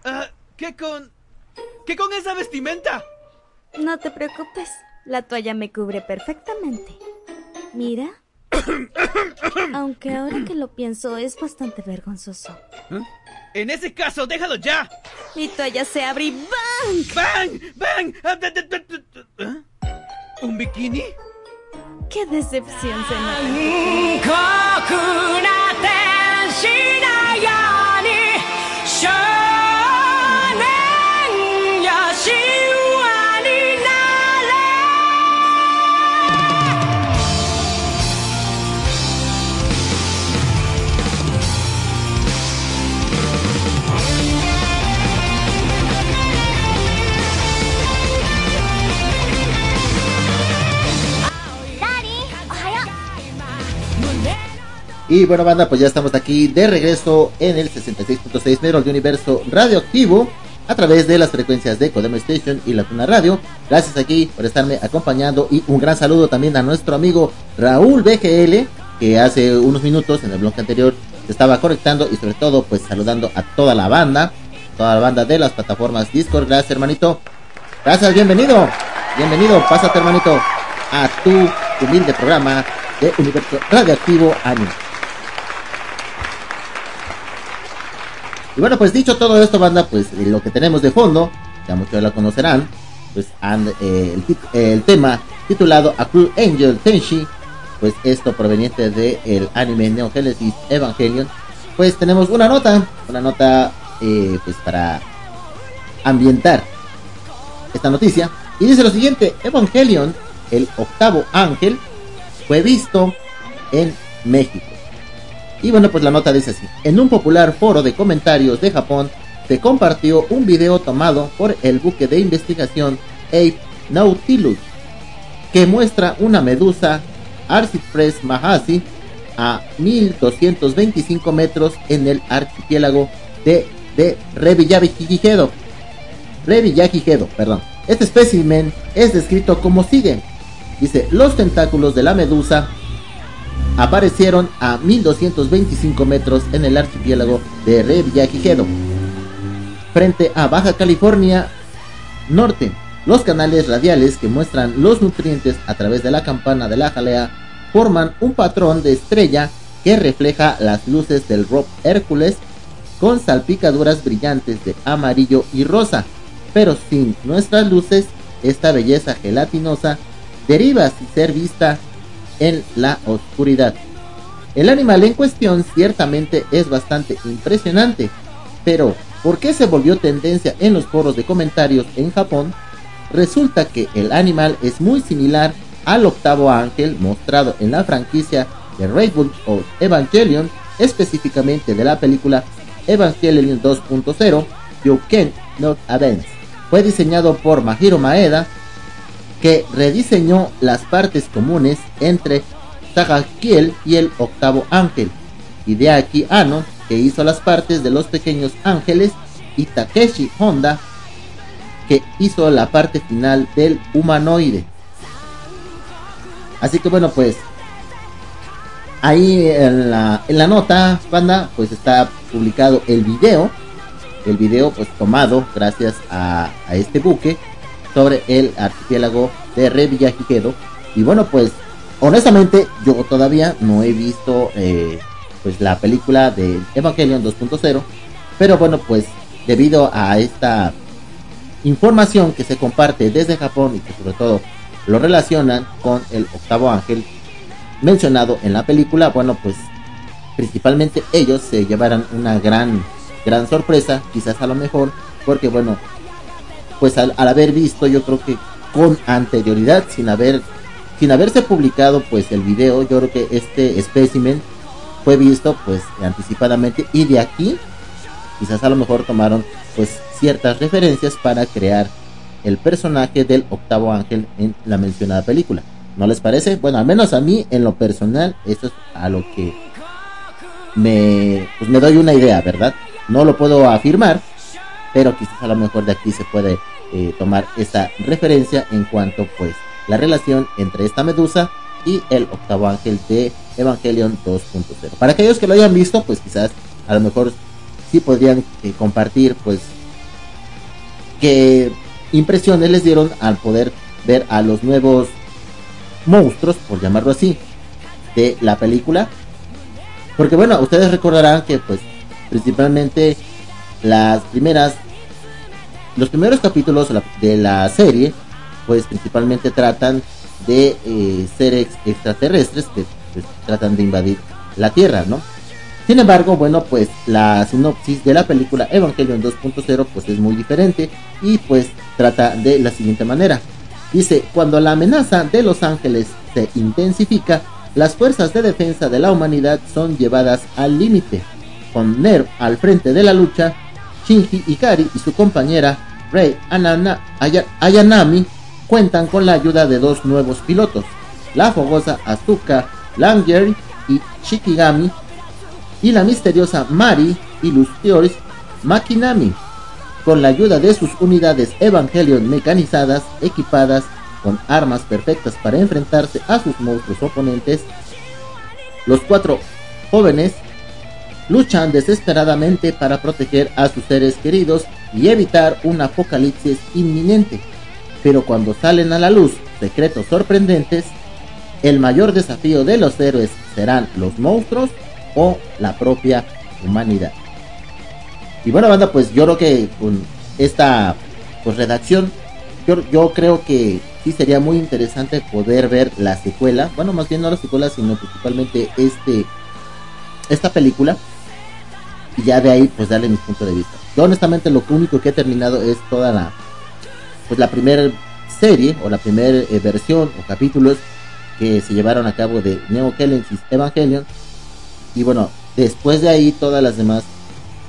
Ah, ¿Qué con... ¿Qué con esa vestimenta? No te preocupes, la toalla me cubre perfectamente. Mira. Aunque ahora que lo pienso es bastante vergonzoso. ¿Eh? En ese caso, déjalo ya. Mi toalla se abre y ¡bang! ¡Bang! ¡Bang! Ah, ¿eh? ¿Un bikini? ¡Qué decepción se nota! Y bueno, banda, pues ya estamos aquí de regreso en el 66.6 Metros de Universo Radioactivo a través de las frecuencias de Codemo Station y La Tuna Radio. Gracias aquí por estarme acompañando y un gran saludo también a nuestro amigo Raúl BGL, que hace unos minutos en el blog anterior se estaba conectando y sobre todo pues saludando a toda la banda, toda la banda de las plataformas Discord. Gracias, hermanito. Gracias, bienvenido. Bienvenido, pásate, hermanito, a tu humilde programa de Universo Radioactivo Anime. Y bueno, pues dicho todo esto, banda, pues lo que tenemos de fondo, ya muchos lo conocerán, pues and- eh, el, tema titulado A Cruel Angel Tenshi, pues esto proveniente del anime Neo Genesis Evangelion, pues tenemos una nota, una nota eh, pues para ambientar esta noticia, y dice lo siguiente, Evangelion, el octavo ángel, fue visto en México. Y bueno, pues la nota dice así. En un popular foro de comentarios de Japón se compartió un video tomado por el buque de investigación Ape Nautilus que muestra una medusa Arcipress Mahasi a 1225 metros en el archipiélago de, de Revillagigedo. Revillagigedo, perdón. Este espécimen es descrito como sigue. Dice, los tentáculos de la medusa aparecieron a 1225 metros en el archipiélago de Revillagigedo, frente a Baja California Norte. Los canales radiales que muestran los nutrientes a través de la campana de la jalea forman un patrón de estrella que refleja las luces del Rob Hércules con salpicaduras brillantes de amarillo y rosa, pero sin nuestras luces, esta belleza gelatinosa deriva sin ser vista en la oscuridad. El animal en cuestión ciertamente es bastante impresionante, pero ¿por qué se volvió tendencia en los foros de comentarios en Japón? Resulta que el animal es muy similar al octavo ángel mostrado en la franquicia de Reboot of Evangelion, específicamente de la película Evangelion 2.0, You Can Not Advance. Fue diseñado por Mahiro Maeda, que rediseñó las partes comunes entre Tagakiel y el octavo ángel, Hideaki Anno, que hizo las partes de los pequeños ángeles, y Takeshi Honda, que hizo la parte final del humanoide. Así que bueno, pues ahí en la, en la nota, banda, pues está publicado el video. El video pues tomado gracias a este buque sobre el archipiélago de Revillagigedo. Y bueno, pues honestamente yo todavía no he visto eh, pues la película de Evangelion 2.0. Pero bueno, pues debido a esta información que se comparte desde Japón y que sobre todo lo relacionan con el octavo ángel mencionado en la película, bueno, pues principalmente ellos se llevarán una gran, gran sorpresa, quizás a lo mejor, porque bueno, pues al, haber visto, yo creo que con anterioridad, sin haber, sin haberse publicado pues el video, yo creo que este espécimen fue visto pues anticipadamente y de aquí quizás a lo mejor tomaron pues ciertas referencias para crear el personaje del octavo ángel en la mencionada película. ¿No les parece? Bueno, al menos a mí en lo personal eso es a lo que me pues me doy una idea, ¿verdad? No lo puedo afirmar, pero quizás a lo mejor de aquí se puede eh, tomar esta referencia en cuanto pues la relación entre esta medusa y el octavo ángel de Evangelion 2.0. Para aquellos que lo hayan visto, pues quizás a lo mejor sí podrían eh, compartir pues qué impresiones les dieron al poder ver a los nuevos monstruos, por llamarlo así, de la película. Porque bueno, ustedes recordarán que pues principalmente las primeras los primeros capítulos de la- serie pues principalmente tratan de eh, seres extraterrestres que pues, tratan de invadir la Tierra, ¿no? Sin embargo, bueno, pues la sinopsis de la película Evangelion 2.0 pues es muy diferente y pues trata de la siguiente manera. Dice, cuando la amenaza de Los Ángeles se intensifica, las fuerzas de defensa de la humanidad son llevadas al límite. Con Nerv al frente de la lucha, Shinji Ikari y su compañera Rei Ayanami cuentan con la ayuda de dos nuevos pilotos, la fogosa Asuka Langier y Shikigami, y la misteriosa Mari Illustrious Makinami, con la ayuda de sus unidades Evangelion mecanizadas, equipadas con armas perfectas para enfrentarse a sus monstruos oponentes, los cuatro jóvenes luchan desesperadamente para proteger a sus seres queridos y evitar un apocalipsis inminente. Pero cuando salen a la luz secretos sorprendentes, el mayor desafío de los héroes serán los monstruos o la propia humanidad. Y bueno, banda, pues yo creo que con esta pues, redacción, yo, yo creo que sí sería muy interesante poder ver la secuela. Bueno, más bien no la secuela, sino principalmente este esta película. Y ya de ahí, pues darle mi punto de vista. Yo honestamente lo único que he terminado es toda la pues la primera serie o la primera eh, versión o capítulos que se llevaron a cabo de Neo Genesis Evangelion y bueno después de ahí todas las demás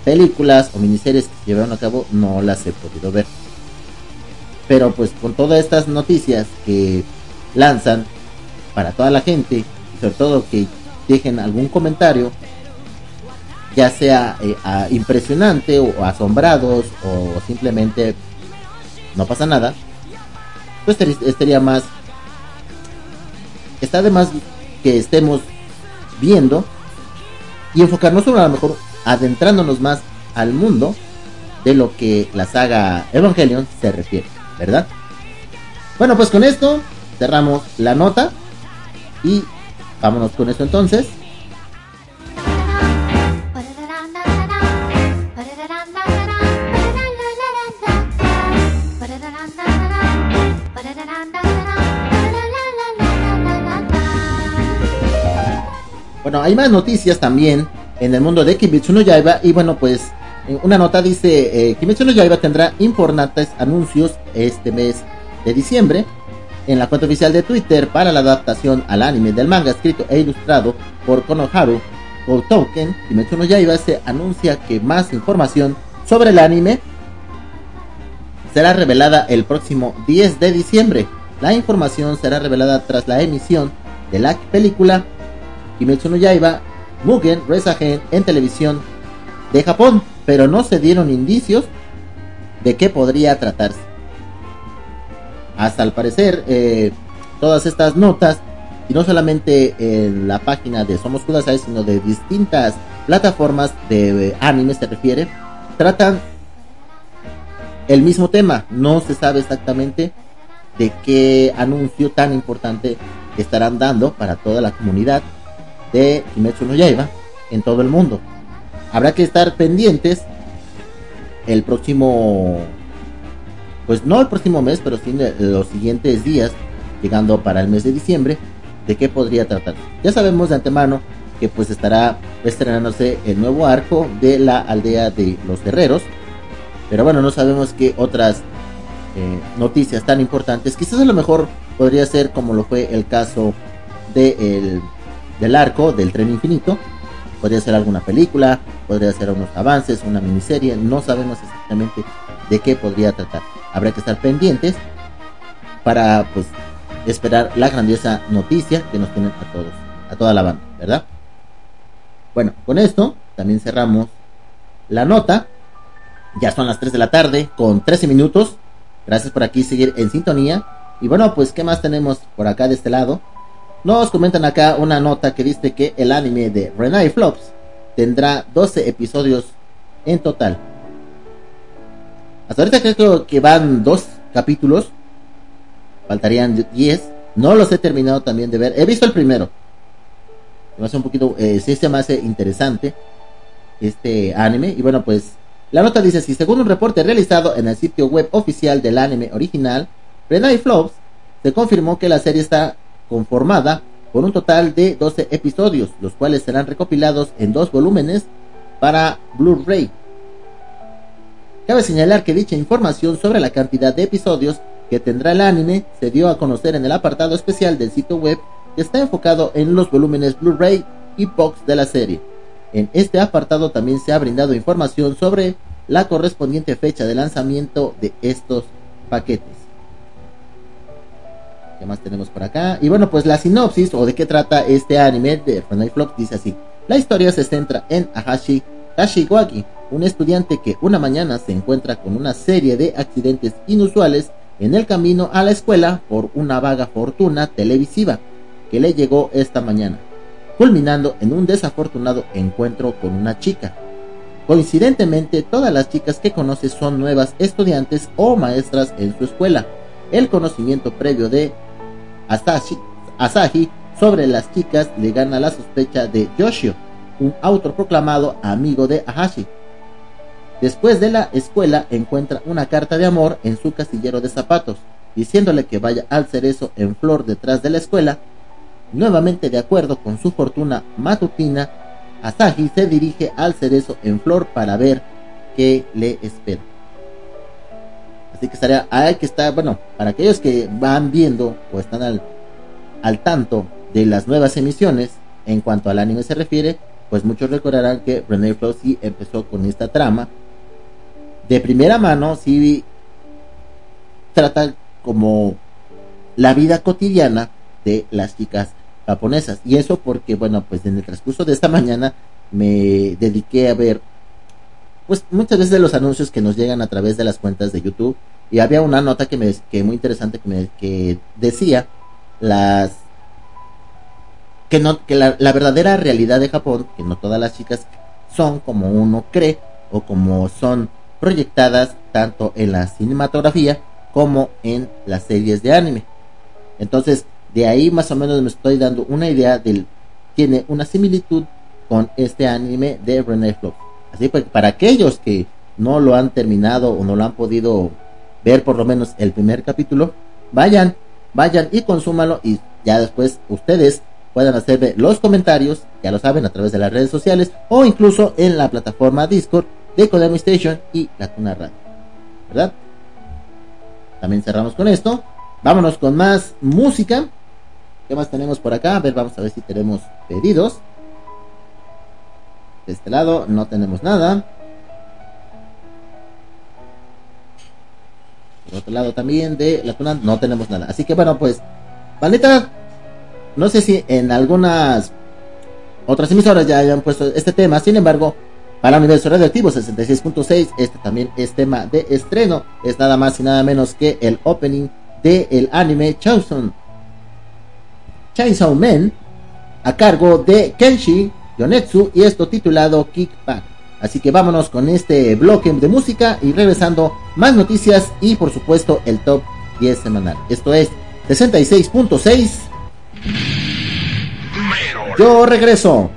películas o miniseries que se llevaron a cabo no las he podido ver pero pues con todas estas noticias que lanzan para toda la gente sobre todo que dejen algún comentario ya sea eh, impresionante o asombrados o simplemente no pasa nada pues estaría- estaría más está de más que estemos viendo y enfocarnos sobre a lo mejor adentrándonos más al mundo de lo que la saga Evangelion se refiere, ¿verdad? Bueno, pues con esto cerramos la nota y vámonos con eso entonces. Bueno, hay más noticias también en el mundo de Kimetsu no Yaiba y bueno, pues eh, una nota dice eh, Kimetsu no Yaiba tendrá importantes anuncios este mes de diciembre en la cuenta oficial de Twitter para la adaptación al anime del manga escrito e ilustrado por Konoharu Gotouken. Kimetsu no Yaiba se anuncia que más información sobre el anime será revelada el próximo 10 de diciembre. La información será revelada tras la emisión de la película Kimetsu no Yaiba Mugen Resagen en televisión de Japón, pero no se dieron indicios de qué podría tratarse. Hasta al parecer, eh, todas estas notas, y no solamente en la página de Somos Kudasai, sino de distintas plataformas de eh, anime se refiere, tratan el mismo tema. No se sabe exactamente de qué anuncio tan importante estarán dando para toda la comunidad de Kimetsu no Yaiba en todo el mundo. Habrá que estar pendientes el próximo, pues no el próximo mes, pero sí de los siguientes días, llegando para el mes de diciembre, de qué podría tratar. Ya sabemos de antemano que pues estará estrenándose el nuevo arco de la aldea de los guerreros, pero bueno, no sabemos qué otras eh, noticias tan importantes. Quizás a lo mejor podría ser como lo fue el caso de el- del arco del tren infinito. Podría ser alguna película, podría ser unos avances, una miniserie. No sabemos exactamente de qué podría tratar. Habrá que estar pendientes para pues esperar la grandiosa noticia que nos tienen a todos, a toda la banda, ¿verdad? Bueno, con esto también cerramos la nota. Ya son las 3 de la tarde con 13 minutos. Gracias por aquí seguir en sintonía. Y bueno, pues ¿qué más tenemos por acá de este lado? Nos comentan acá una nota que dice que el anime de Renai Flops tendrá 12 episodios en total. Hasta ahorita creo que van dos capítulos. Faltarían 10. No los he terminado también de ver. He visto el primero. Me hace un poquito, eh, sí se me hace interesante este anime. Y bueno, pues la nota dice así, según un reporte realizado en el sitio web oficial del anime original, Renai Flops se confirmó que la serie está conformada por un total de 12 episodios, los cuales serán recopilados en dos volúmenes para Blu-ray. Cabe señalar que dicha información sobre la cantidad de episodios que tendrá el anime se dio a conocer en el apartado especial del sitio web que está enfocado en los volúmenes Blu-ray y box de la serie. En este apartado también se ha brindado información sobre la correspondiente fecha de lanzamiento de estos paquetes. ¿Qué más tenemos por acá? Y bueno, pues la sinopsis o de qué trata este anime de Renai Flop dice así. La historia se centra en Ahashi Tashiwagi, un estudiante que una mañana se encuentra con una serie de accidentes inusuales en el camino a la escuela por una vaga fortuna televisiva que le llegó esta mañana, culminando en un desafortunado encuentro con una chica. Coincidentemente, todas las chicas que conoce son nuevas estudiantes o maestras en su escuela. El conocimiento previo de Asashi, Asahi sobre las chicas le gana la sospecha de Yoshio, un autoproclamado amigo de Ahashi. Después de la escuela encuentra una carta de amor en su casillero de zapatos, diciéndole que vaya al cerezo en flor detrás de la escuela. Nuevamente de acuerdo con su fortuna matutina, Asahi se dirige al cerezo en flor para ver qué le espera. Así que estaría, hay que estar, bueno, para aquellos que van viendo o están al, al tanto de las nuevas emisiones, en cuanto al anime se refiere, pues muchos recordarán que René Flow empezó con esta trama. De primera mano, sí trata como la vida cotidiana de las chicas japonesas. Y eso porque, bueno, pues en el transcurso de esta mañana me dediqué a ver, pues muchas veces los anuncios que nos llegan a través de las cuentas de YouTube. Y había una nota que me que muy interesante que me que decía las que no que la, la verdadera realidad de Japón, que no todas las chicas son como uno cree o como son proyectadas tanto en la cinematografía como en las series de anime. Entonces, de ahí más o menos me estoy dando una idea del tiene una similitud con este anime de René Flow. Así pues, para aquellos que no lo han terminado o no lo han podido ver por lo menos el primer capítulo, vayan, vayan y consúmalo y ya después ustedes puedan hacerme los comentarios, ya lo saben, a través de las redes sociales o incluso en la plataforma Discord de Kodami Station y la Tuna Radio. ¿Verdad? También cerramos con esto. Vámonos con más música. ¿Qué más tenemos por acá? A ver, vamos a ver si tenemos pedidos. De este lado no tenemos nada. Por otro lado también de la Tuna no tenemos nada. Así que bueno, pues, bandita, no sé si en algunas otras emisoras ya hayan puesto este tema. Sin embargo, para Universo Radioactivo 66.6, este también es tema de estreno. Es nada más y nada menos que el opening del el anime Chainsaw, Man a cargo de Kenshi Yonetsu y esto titulado Kickback. Así que vámonos con este bloque de música y regresando más noticias y por supuesto el top 10 semanal. Esto es 66.6. Yo regreso.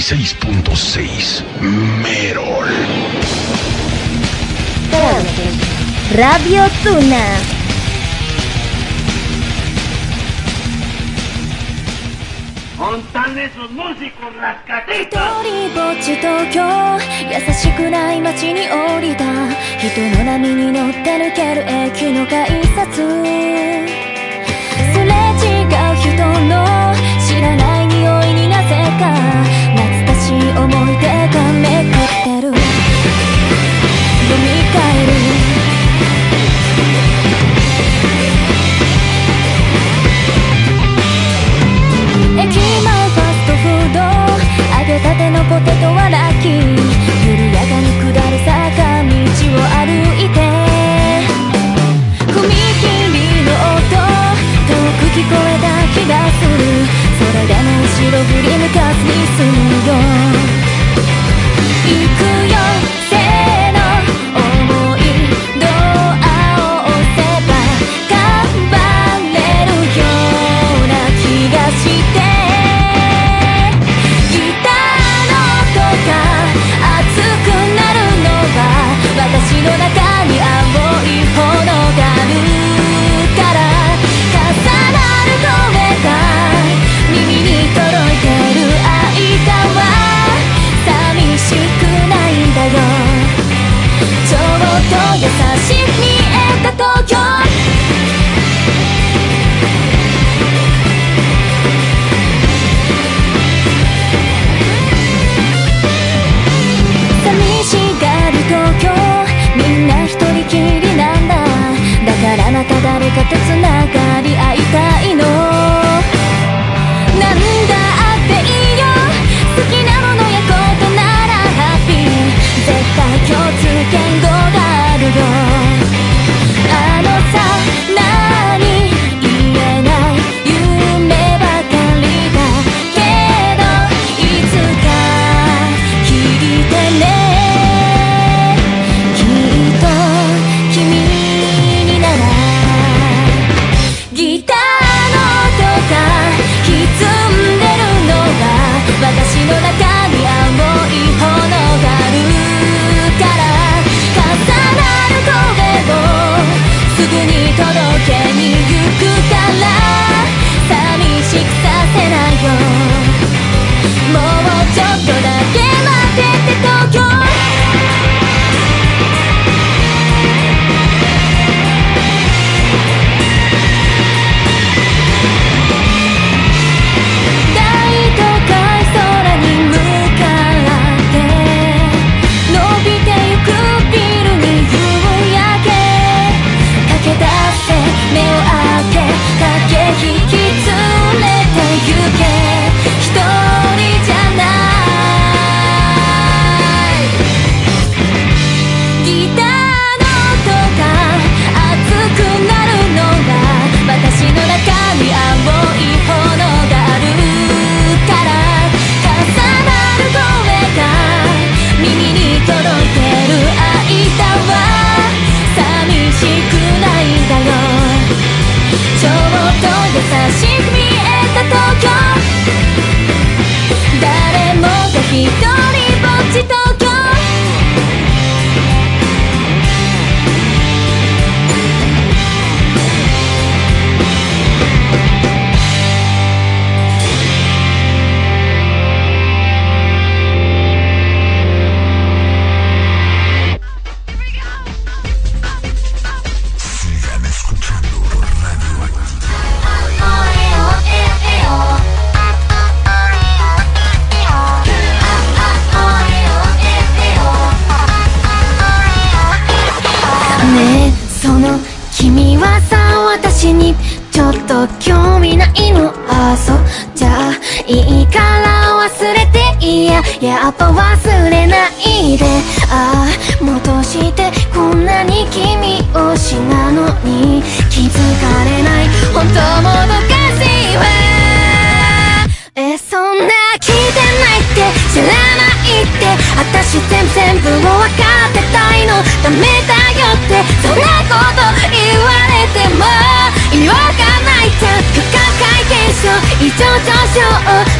サント Merol. Radio Tuna「りぼっち東京」「優しくない街に降りた」「人の波に乗って抜ける駅の改札」思い出がめくってる。飲蘇る。駅前ファストフード。揚げたてのポテトはラッキー。広ぶり向かずに済むよ。行くよ。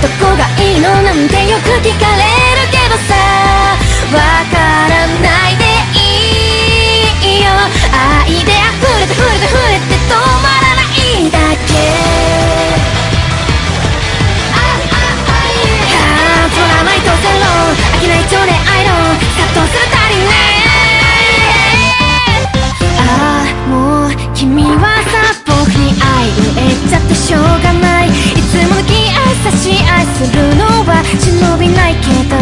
どこがいいのなんてよく聞かれするのは忍びないけど。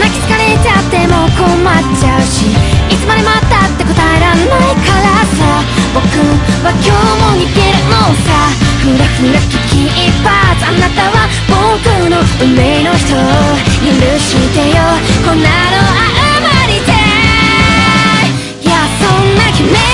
泣き疲れちゃっても困っちゃうしいつまで待ったって答えらんないからさ。僕は今日も逃げるのさ。ふらふら危機一髪あなたは僕の運命の人。許してよこんなのあまりでいやそんな決め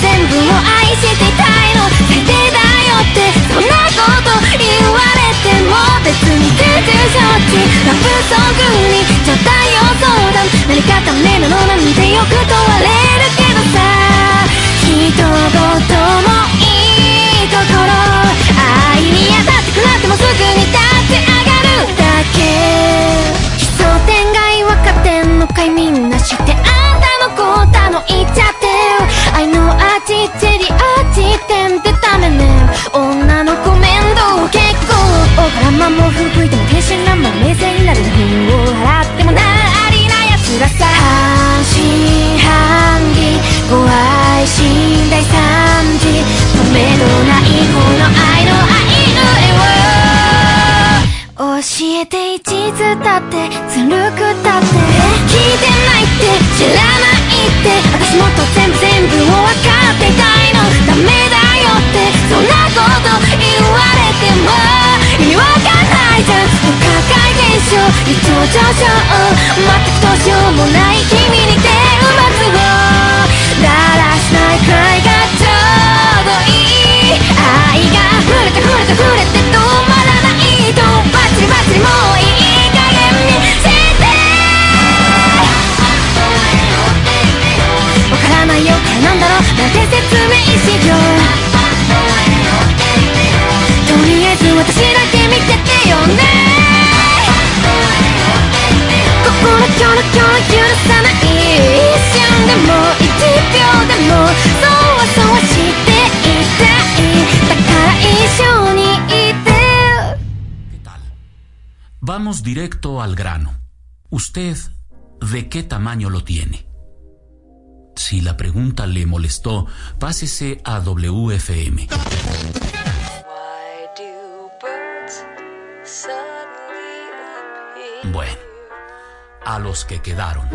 全部を愛してたいの。最低だよってそんなこと言われても別に全然承知ラブソングにちょうだいよ相談。何かためなのなんてよく問われるけどさ。一言もいいところ。愛に当たってくなってもすぐに立ち上がるだけ。奇想天外分かってんのかい。みんな知ってあんたのことの言っちゃ点でダメね女の子面倒結構大からまも吹いても天真爛漫冷静になる風を払ってもなありな奴らさ半信半疑ご愛心大惨事止めどないこの愛の愛の絵を教えて一途だってずるくだって聞いてないって知らないって私もっと全部全部を分か解現象異常上昇全くどうしようもない君に手を待つをだらしないくらいがちょうどいい愛が溢れて溢れて溢れて止まらないとバチリバチリもういい加減にしてわからないよこれなんだろうなんて説明しようとりあえず私だけ見ててよね。Directo al grano. ¿Usted de qué tamaño lo tiene? Si la pregunta le molestó, pásese a WFM. Bueno, a los que quedaron.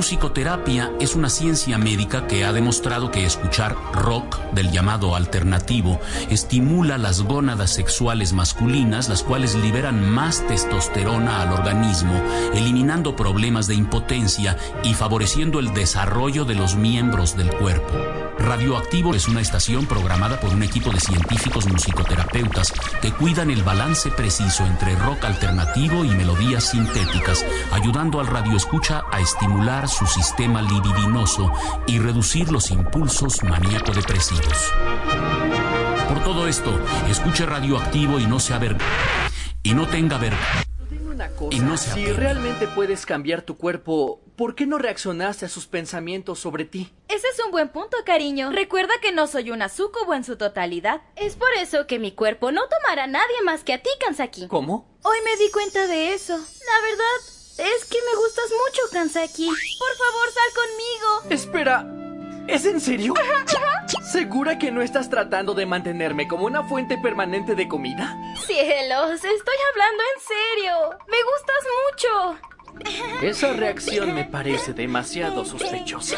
Musicoterapia es una ciencia médica que ha demostrado que escuchar rock del llamado alternativo estimula las gónadas sexuales masculinas, las cuales liberan más testosterona al organismo, eliminando problemas de impotencia y favoreciendo el desarrollo de los miembros del cuerpo. Radioactivo es una estación programada por un equipo de científicos musicoterapeutas que cuidan el balance preciso entre rock alternativo y melodías sintéticas, ayudando al radioescucha a estimular su sistema libidinoso y reducir los impulsos maníaco-depresivos. Por todo esto, escuche radioactivo y no se aver... y no tenga ver... Cosa, Y no se si realmente puedes cambiar tu cuerpo, ¿por qué no reaccionaste a sus pensamientos sobre ti? Ese es un buen punto, cariño. Recuerda que no soy una sucubo en su totalidad. Es por eso que mi cuerpo no tomará a nadie más que a ti, Kansaki. ¿Cómo? Hoy me di cuenta de eso. La verdad es que me gustas mucho, Kansaki. Por favor, sal conmigo. Espera, ¿es en serio? ¿Segura que no estás tratando de mantenerme como una fuente permanente de comida? Cielos, estoy hablando en serio. Me gustas mucho. Esa reacción me parece demasiado sospechosa.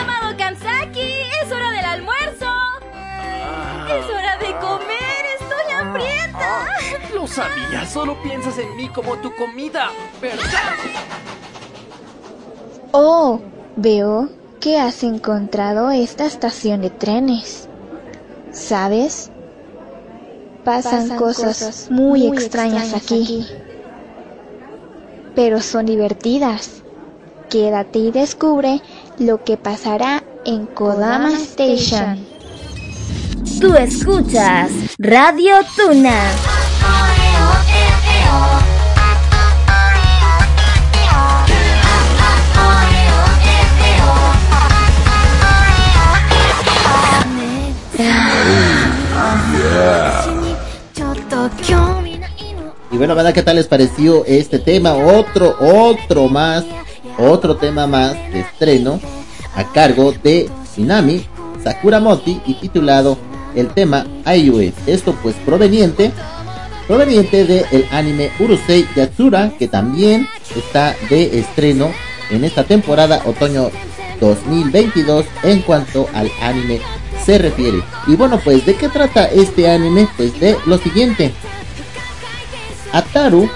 Amado Kansaki, es hora del almuerzo. Es hora de comer, hambrienta. Lo sabía, solo piensas en mí como tu comida, ¿verdad? Oh, veo que has encontrado esta estación de trenes. ¿Sabes? Pasan, Pasan cosas, cosas muy, muy extrañas, extrañas aquí. Pero son divertidas. Quédate y descubre lo que pasará en Kodama Station. Tú escuchas Radio Tuna. Y bueno, ¿verdad qué tal les pareció este tema? Otro, otro más, otro tema más de estreno a cargo de Tsunami Sakura Moti y titulado el tema Aiue. Esto pues proveniente proveniente del anime Urusei Yatsura que también está de estreno en esta temporada otoño 2022 en cuanto al anime se refiere. Y bueno, pues ¿de qué trata este anime? Pues de lo siguiente. Ataru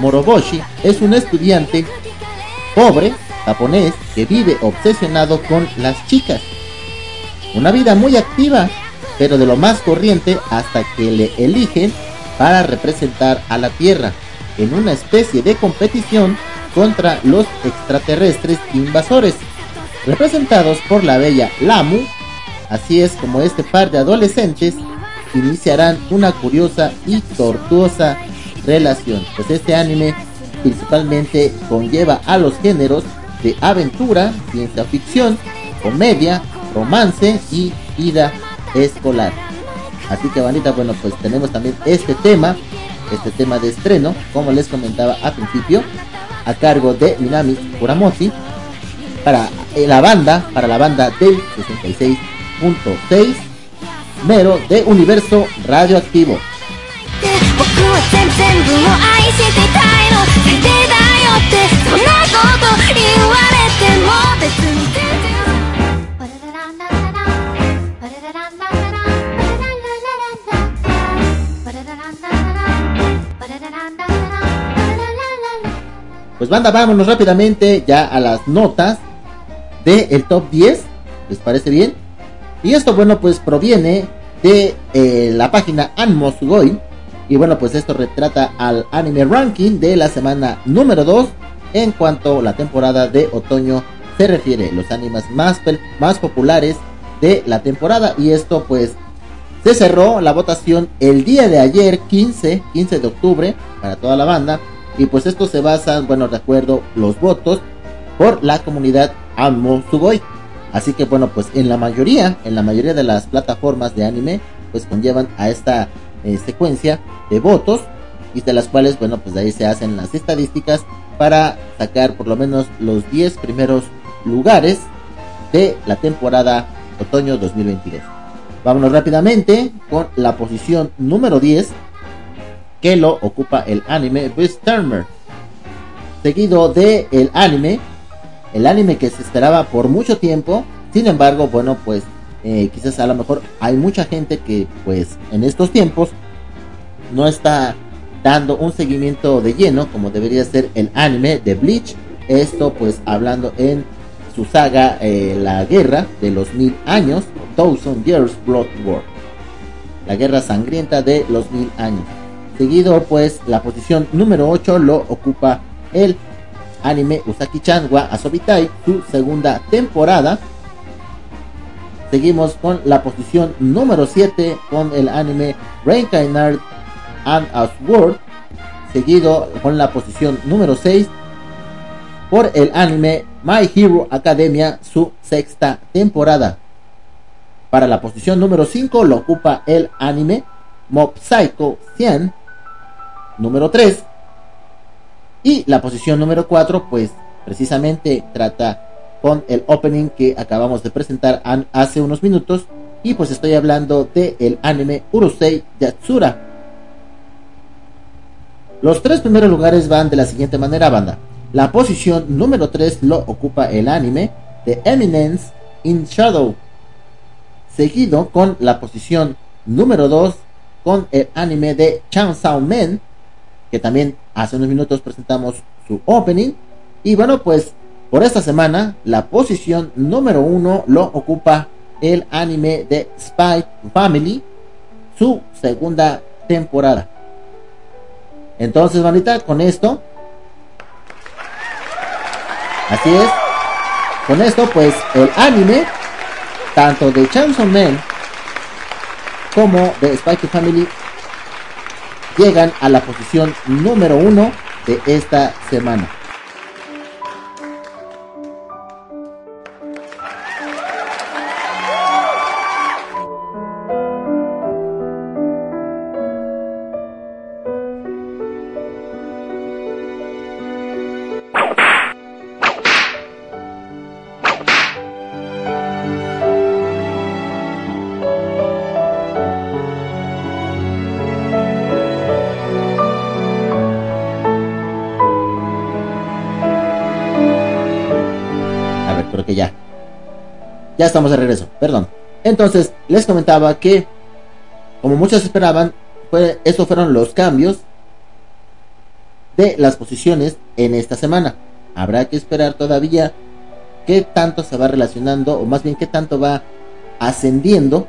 Moroboshi es un estudiante pobre japonés que vive obsesionado con las chicas. Una vida muy activa, pero de lo más corriente hasta que le eligen para representar a la Tierra en una especie de competición contra los extraterrestres invasores, representados por la bella Lamu. Así es como este par de adolescentes iniciarán una curiosa y tortuosa relación. Pues este anime principalmente conlleva a los géneros de aventura, ciencia ficción, comedia, romance y vida escolar. Así que bandita, bueno, pues tenemos también este tema, este tema de estreno, como les comentaba al principio, a cargo de Minami Kuramoshi para eh, la banda, para la banda del 66.6 mero de Universo Radioactivo. Pues banda, vámonos rápidamente ya a las notas del el top 10. ¿Les parece bien? Y esto, bueno, pues proviene de eh, la página Anmosugoi. Y bueno, pues esto retrata al anime ranking de la semana número 2 en cuanto a la temporada de otoño se refiere. Los animes más, más populares de la temporada. Y esto pues se cerró la votación el día de ayer, 15, 15 de octubre, para toda la banda. Y pues esto se basa, bueno, de acuerdo los votos por la comunidad Amo. Así que bueno, pues en la mayoría, en la mayoría de las plataformas de anime, pues conllevan a esta eh, secuencia de votos y de las cuales, bueno, pues de ahí se hacen las estadísticas para sacar por lo menos los 10 primeros lugares de la temporada otoño 2022. Vámonos rápidamente con la posición número 10 que lo ocupa el anime Beast Turner. Seguido de el anime, el anime que se esperaba por mucho tiempo. Sin embargo, bueno, pues eh, quizás a lo mejor hay mucha gente que pues en estos tiempos no está dando un seguimiento de lleno como debería ser el anime de Bleach. Esto pues hablando en su saga eh, La Guerra de los Mil Años, Thousand Years Blood War. La Guerra Sangrienta de los Mil Años. Seguido pues la posición número 8 lo ocupa el anime Usaki-chan wa Asobitai, su segunda temporada. Seguimos con la posición número 7 con el anime Reincarnate and Sword. Seguido con la posición número 6 por el anime My Hero Academia, su sexta temporada. Para la posición número 5 lo ocupa el anime Mob Psycho 100, número 3. Y la posición número 4, pues precisamente trata con el opening que acabamos de presentar hace unos minutos. Y pues estoy hablando del el anime Urusei Yatsura. Los tres primeros lugares van de la siguiente manera, banda. La posición número 3 lo ocupa el anime The Eminence in Shadow. Seguido con la posición número 2 con el anime de Chainsaw Man, que también hace unos minutos presentamos su opening. Y bueno, pues por esta semana la posición número 1 lo ocupa el anime de Spy Family, su segunda temporada. Entonces, bandita, con esto, así es, con esto, pues el anime, tanto de Chainsaw Man como de Spy Family, llegan a la posición número uno de esta semana. Estamos de regreso, perdón. Entonces, les comentaba que, como muchos esperaban, fue, estos fueron los cambios de las posiciones en esta semana. Habrá que esperar todavía qué tanto se va relacionando, o más bien qué tanto va ascendiendo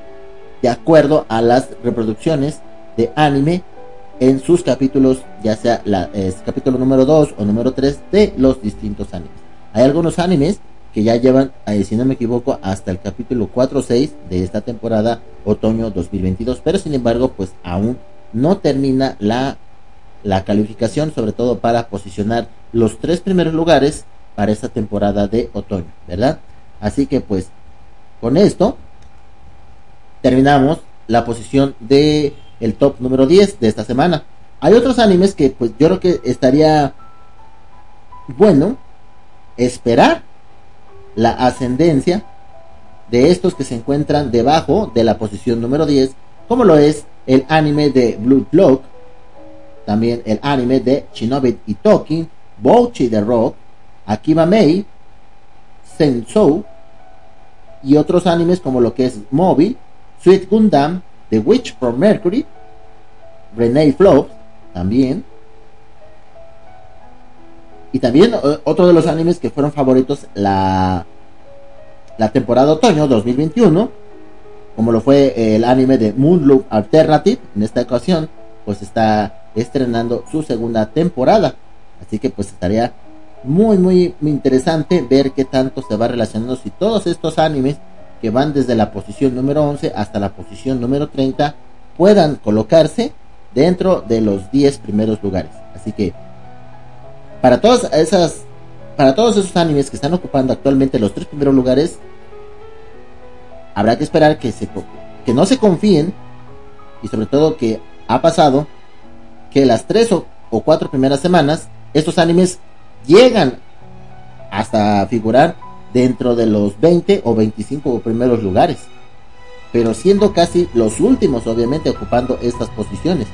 de acuerdo a las reproducciones de anime en sus capítulos, ya sea es capítulo número 2 o número 3 de los distintos animes. Hay algunos animes que ya llevan, eh, si no me equivoco, hasta el capítulo 4 o 6 de esta temporada otoño 2022, pero sin embargo, pues aún no termina la, la calificación, sobre todo para posicionar los tres primeros lugares para esta temporada de otoño, ¿verdad? Así que pues con esto terminamos la posición de el top número 10 de esta semana. Hay otros animes que pues yo creo que estaría bueno esperar la ascendencia de estos que se encuentran debajo de la posición número 10, como lo es el anime de Blue también el anime de Shinobi Itoki, Bouchi the Rock, Akiba Mei, Sensou y otros animes como lo que es Mobile, Sweet Gundam, The Witch from Mercury, Renee Flops, también. Y también eh, otro de los animes que fueron favoritos la, la temporada otoño 2021, como lo fue el anime de Moonloop Alternative, en esta ocasión, pues está estrenando su segunda temporada. Así que pues estaría muy muy, muy interesante ver qué tanto se va relacionando si todos estos animes que van desde la posición número 11 hasta la posición número 30 puedan colocarse dentro de los 10 primeros lugares. Así que para todas esas para todos esos animes que están ocupando actualmente los tres primeros lugares habrá que esperar que se no se confíen y sobre todo que ha pasado que las tres o, cuatro primeras semanas estos animes llegan hasta figurar dentro de los 20 o 25 primeros lugares, pero siendo casi los últimos obviamente ocupando estas posiciones.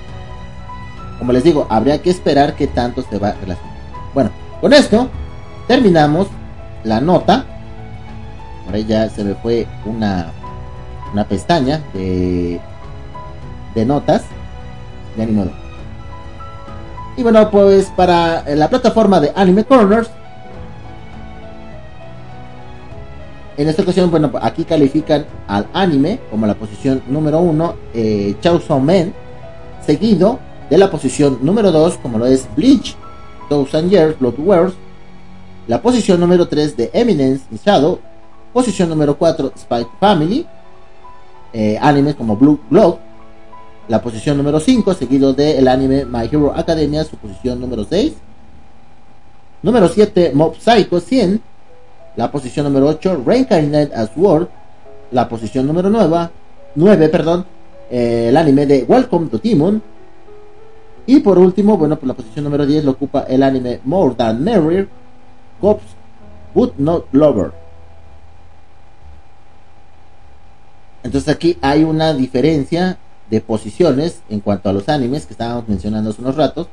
Como les digo, habría que esperar que tanto se va a relacionar. Bueno, con esto terminamos la nota. Por ahí ya se me fue una, una pestaña de, de notas. Ya ni modo. Y bueno, pues para la plataforma de Anime Corners. En esta ocasión, bueno, aquí califican al anime como la posición número 1, eh, Chainsaw Man, seguido de la posición número 2, como lo es Bleach, Thousand Years, Blood Wars, la posición número 3 de Eminence in Shadow, posición número 4, Spike Family, eh, animes como Blue Blood, la posición número 5, seguido del anime My Hero Academia, su posición número 6. Número 7, Mob Psycho 100. La posición número 8, Reincarnate as World. La posición número 9, 9 perdón, eh, el anime de Welcome to Demon. Y por último, bueno, pues la posición número 10 lo ocupa el anime More Than Merrier, Cops Would Not Lover. Entonces aquí hay una diferencia de posiciones en cuanto a los animes que estábamos mencionando hace unos ratos.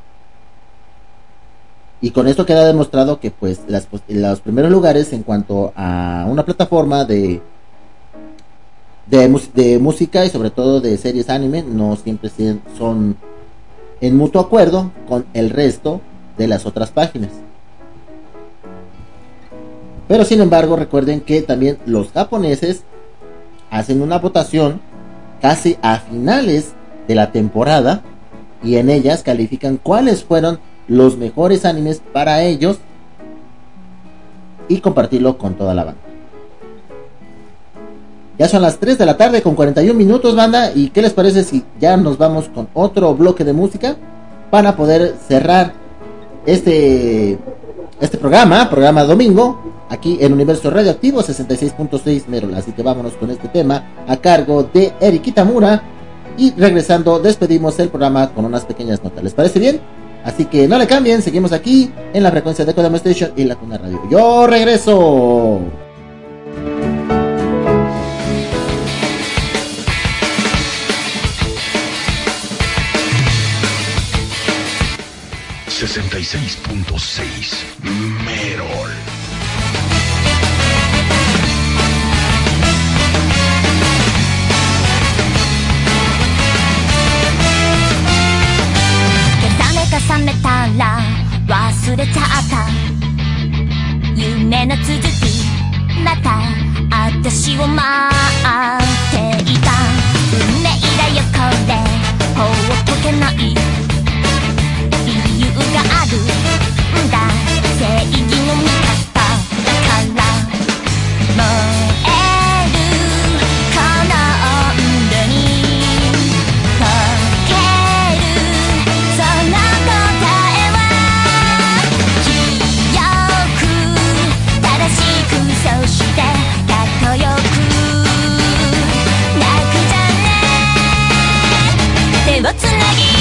Y con esto queda demostrado que pues las, los primeros lugares en cuanto a una plataforma de, de música y sobre todo de series anime no siempre son en mutuo acuerdo con el resto de las otras páginas. Pero sin embargo recuerden que también los japoneses hacen una votación casi a finales de la temporada y en ellas califican cuáles fueron los mejores animes para ellos y compartirlo con toda la banda. Ya son las 3 de la tarde con 41 minutos, banda. ¿Y qué les parece si ya nos vamos con otro bloque de música para poder cerrar este, este programa, programa domingo, aquí en Universo Radioactivo 66.6 Merol. Así que vámonos con este tema a cargo de Eric Itamura. Y regresando, despedimos el programa con unas pequeñas notas. ¿Les parece bien? Así que no le cambien, seguimos aquí en la frecuencia de Kodama Station y la Tuna Radio. Yo regreso. 66.6 Merol.「重ね重ねたら忘れちゃった」「夢の続きまた私を待っていた」「運命だよこれほっとけない」「理由があるんだ正義の味方だから」「燃えるこの温度に溶けるその答えは清く正しくそしてかっこよく泣くじゃね手をつなぎ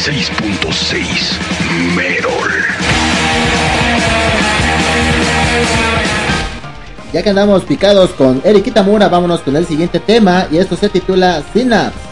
96.6 Merol. Ya que andamos picados con Eric Itamura, vámonos con el siguiente tema y esto se titula Synapse.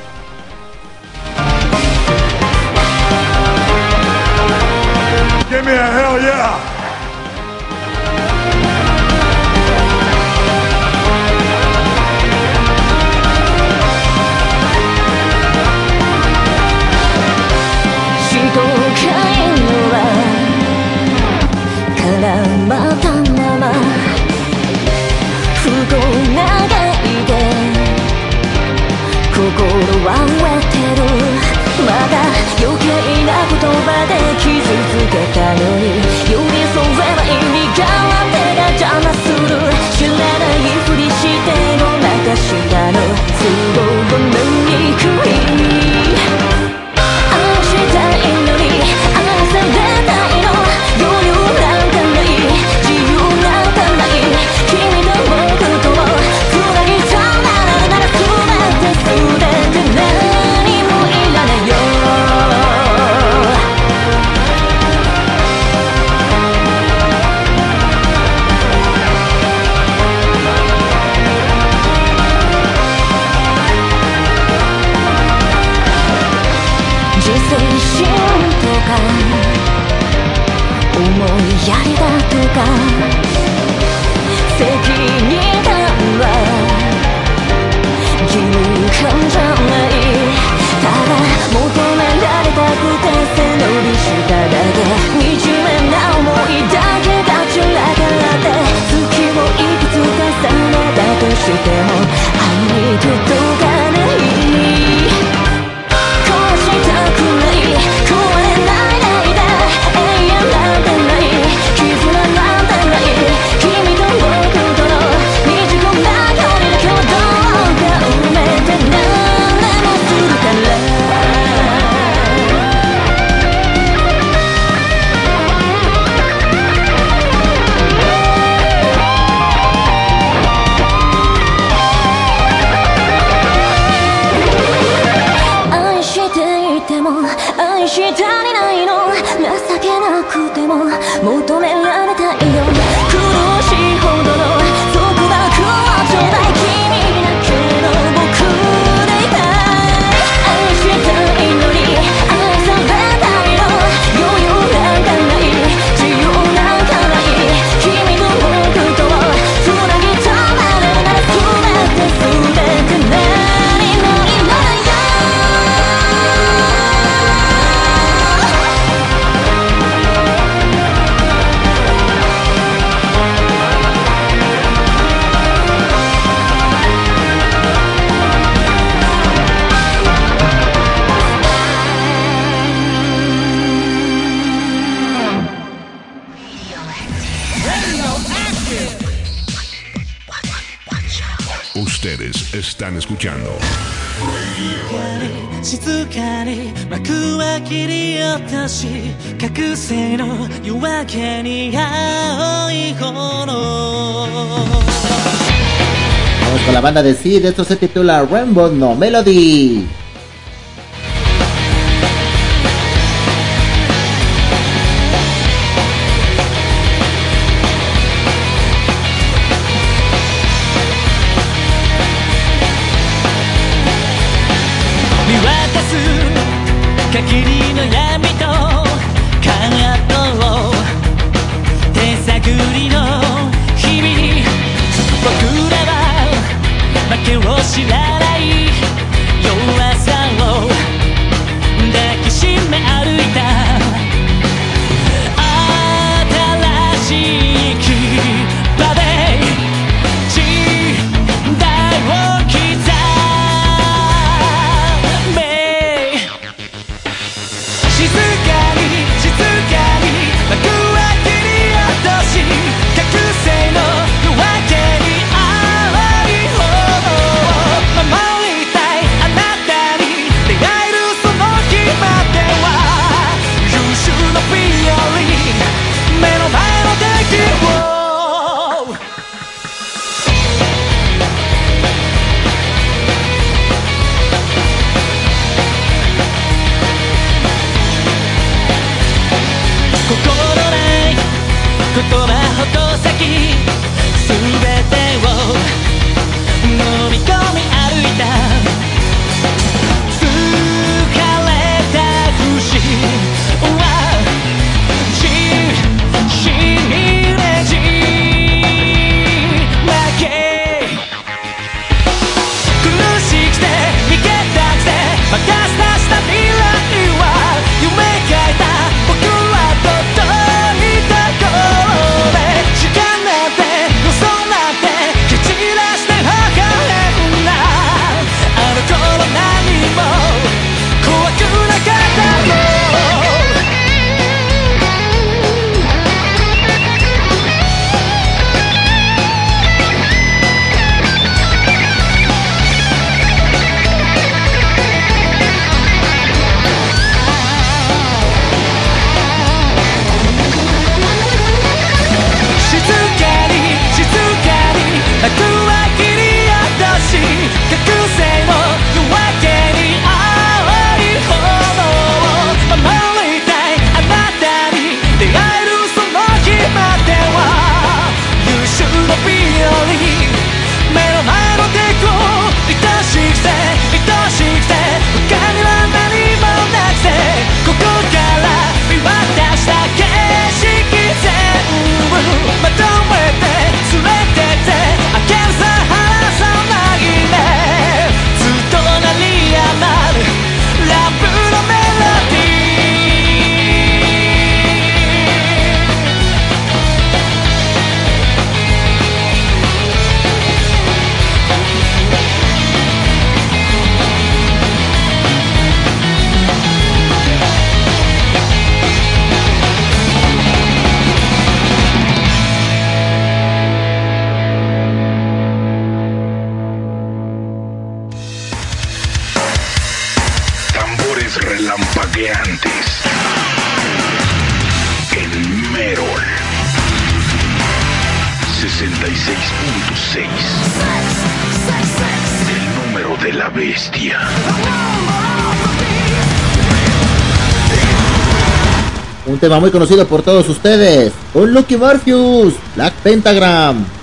están escuchando. Vamos con la banda de Sid, esto se titula Rainbow No Melody. muy conocido por todos ustedes, con Lucky Morpheus, Black Pentagram.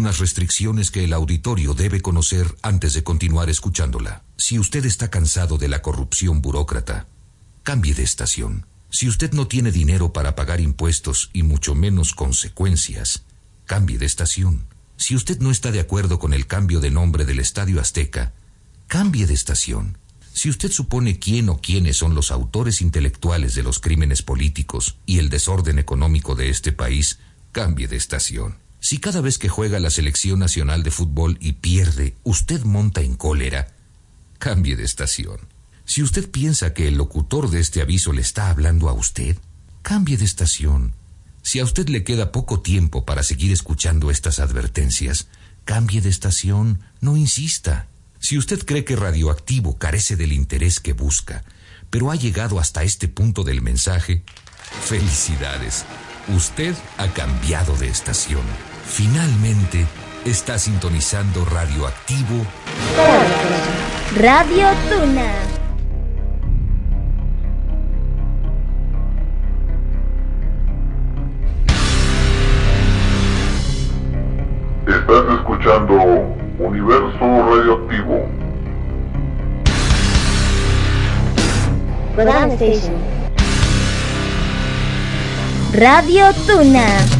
algunas restricciones que el auditorio debe conocer antes de continuar escuchándola. Si usted está cansado de la corrupción burócrata, cambie de estación. Si usted no tiene dinero para pagar impuestos y mucho menos consecuencias, cambie de estación. Si usted no está de acuerdo con el cambio de nombre del Estadio Azteca, cambie de estación. Si usted supone quién o quiénes son los autores intelectuales de los crímenes políticos y el desorden económico de este país, cambie de estación. Si cada vez que juega la selección nacional de fútbol y pierde, usted monta en cólera, cambie de estación. Si usted piensa que el locutor de este aviso le está hablando a usted, cambie de estación. Si a usted le queda poco tiempo para seguir escuchando estas advertencias, cambie de estación, no insista. Si usted cree que Radioactivo carece del interés que busca, pero ha llegado hasta este punto del mensaje, felicidades. Usted ha cambiado de estación. Finalmente, está sintonizando Radioactivo. Radio Tuna. Estás escuchando Universo Radioactivo. Radio Tuna.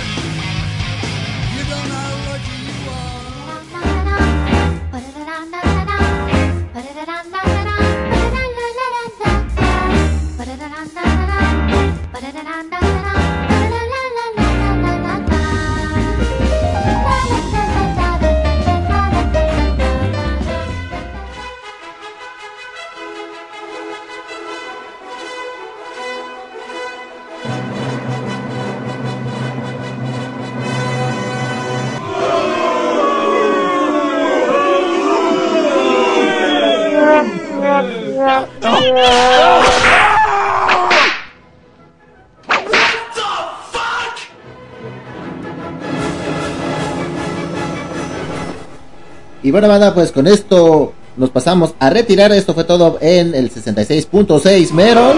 Y bueno, banda, pues con esto nos pasamos a retirar. Esto fue todo en el 66.6 Meron.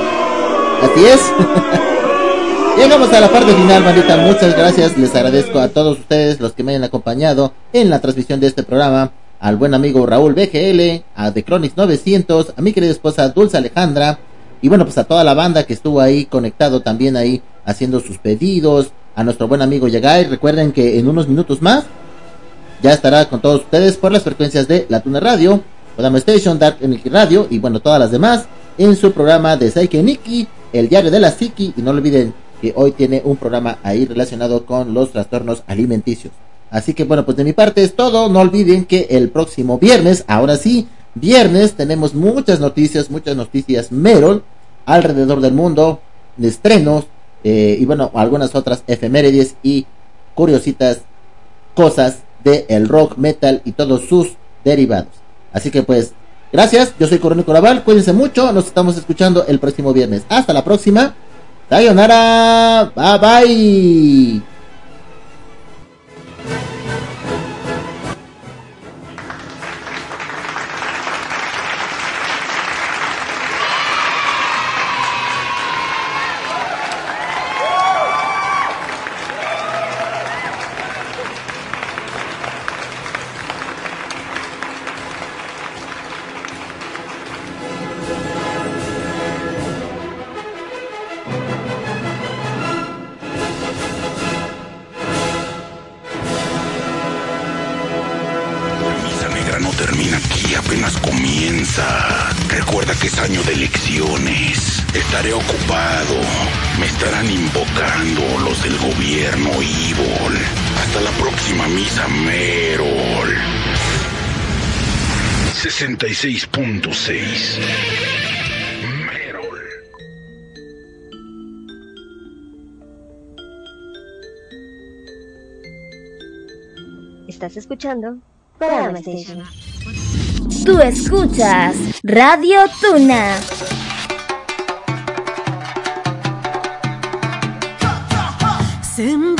Así es. Llegamos a la parte final, bandita. Muchas gracias. Les agradezco a todos ustedes los que me hayan acompañado en la transmisión de este programa. Al buen amigo Raúl BGL, a The Chronics 900, a mi querida esposa Dulce Alejandra. Y bueno, pues a toda la banda que estuvo ahí conectado también ahí haciendo sus pedidos. A nuestro buen amigo Yagay. Recuerden que en unos minutos más ya estará con todos ustedes por las frecuencias de La Tuna Radio, Kodama Station, Dark Energy Radio y bueno, todas las demás en su programa de Saike Nikki, el diario de la Psiqui y no olviden que hoy tiene un programa ahí relacionado con los trastornos alimenticios. Así que bueno, pues de mi parte es todo, no olviden que el próximo viernes, ahora sí, viernes tenemos muchas noticias, muchas noticias Merol alrededor del mundo, estrenos eh, y bueno, algunas otras efemérides y curiositas cosas de el rock, metal y todos sus derivados. Así que pues, gracias, yo soy Coronel Coraval, cuídense mucho, nos estamos escuchando el próximo viernes. Hasta la próxima. Sayonara, bye bye. Escuchando Kodama Station. Tú escuchas Radio Tuna. 先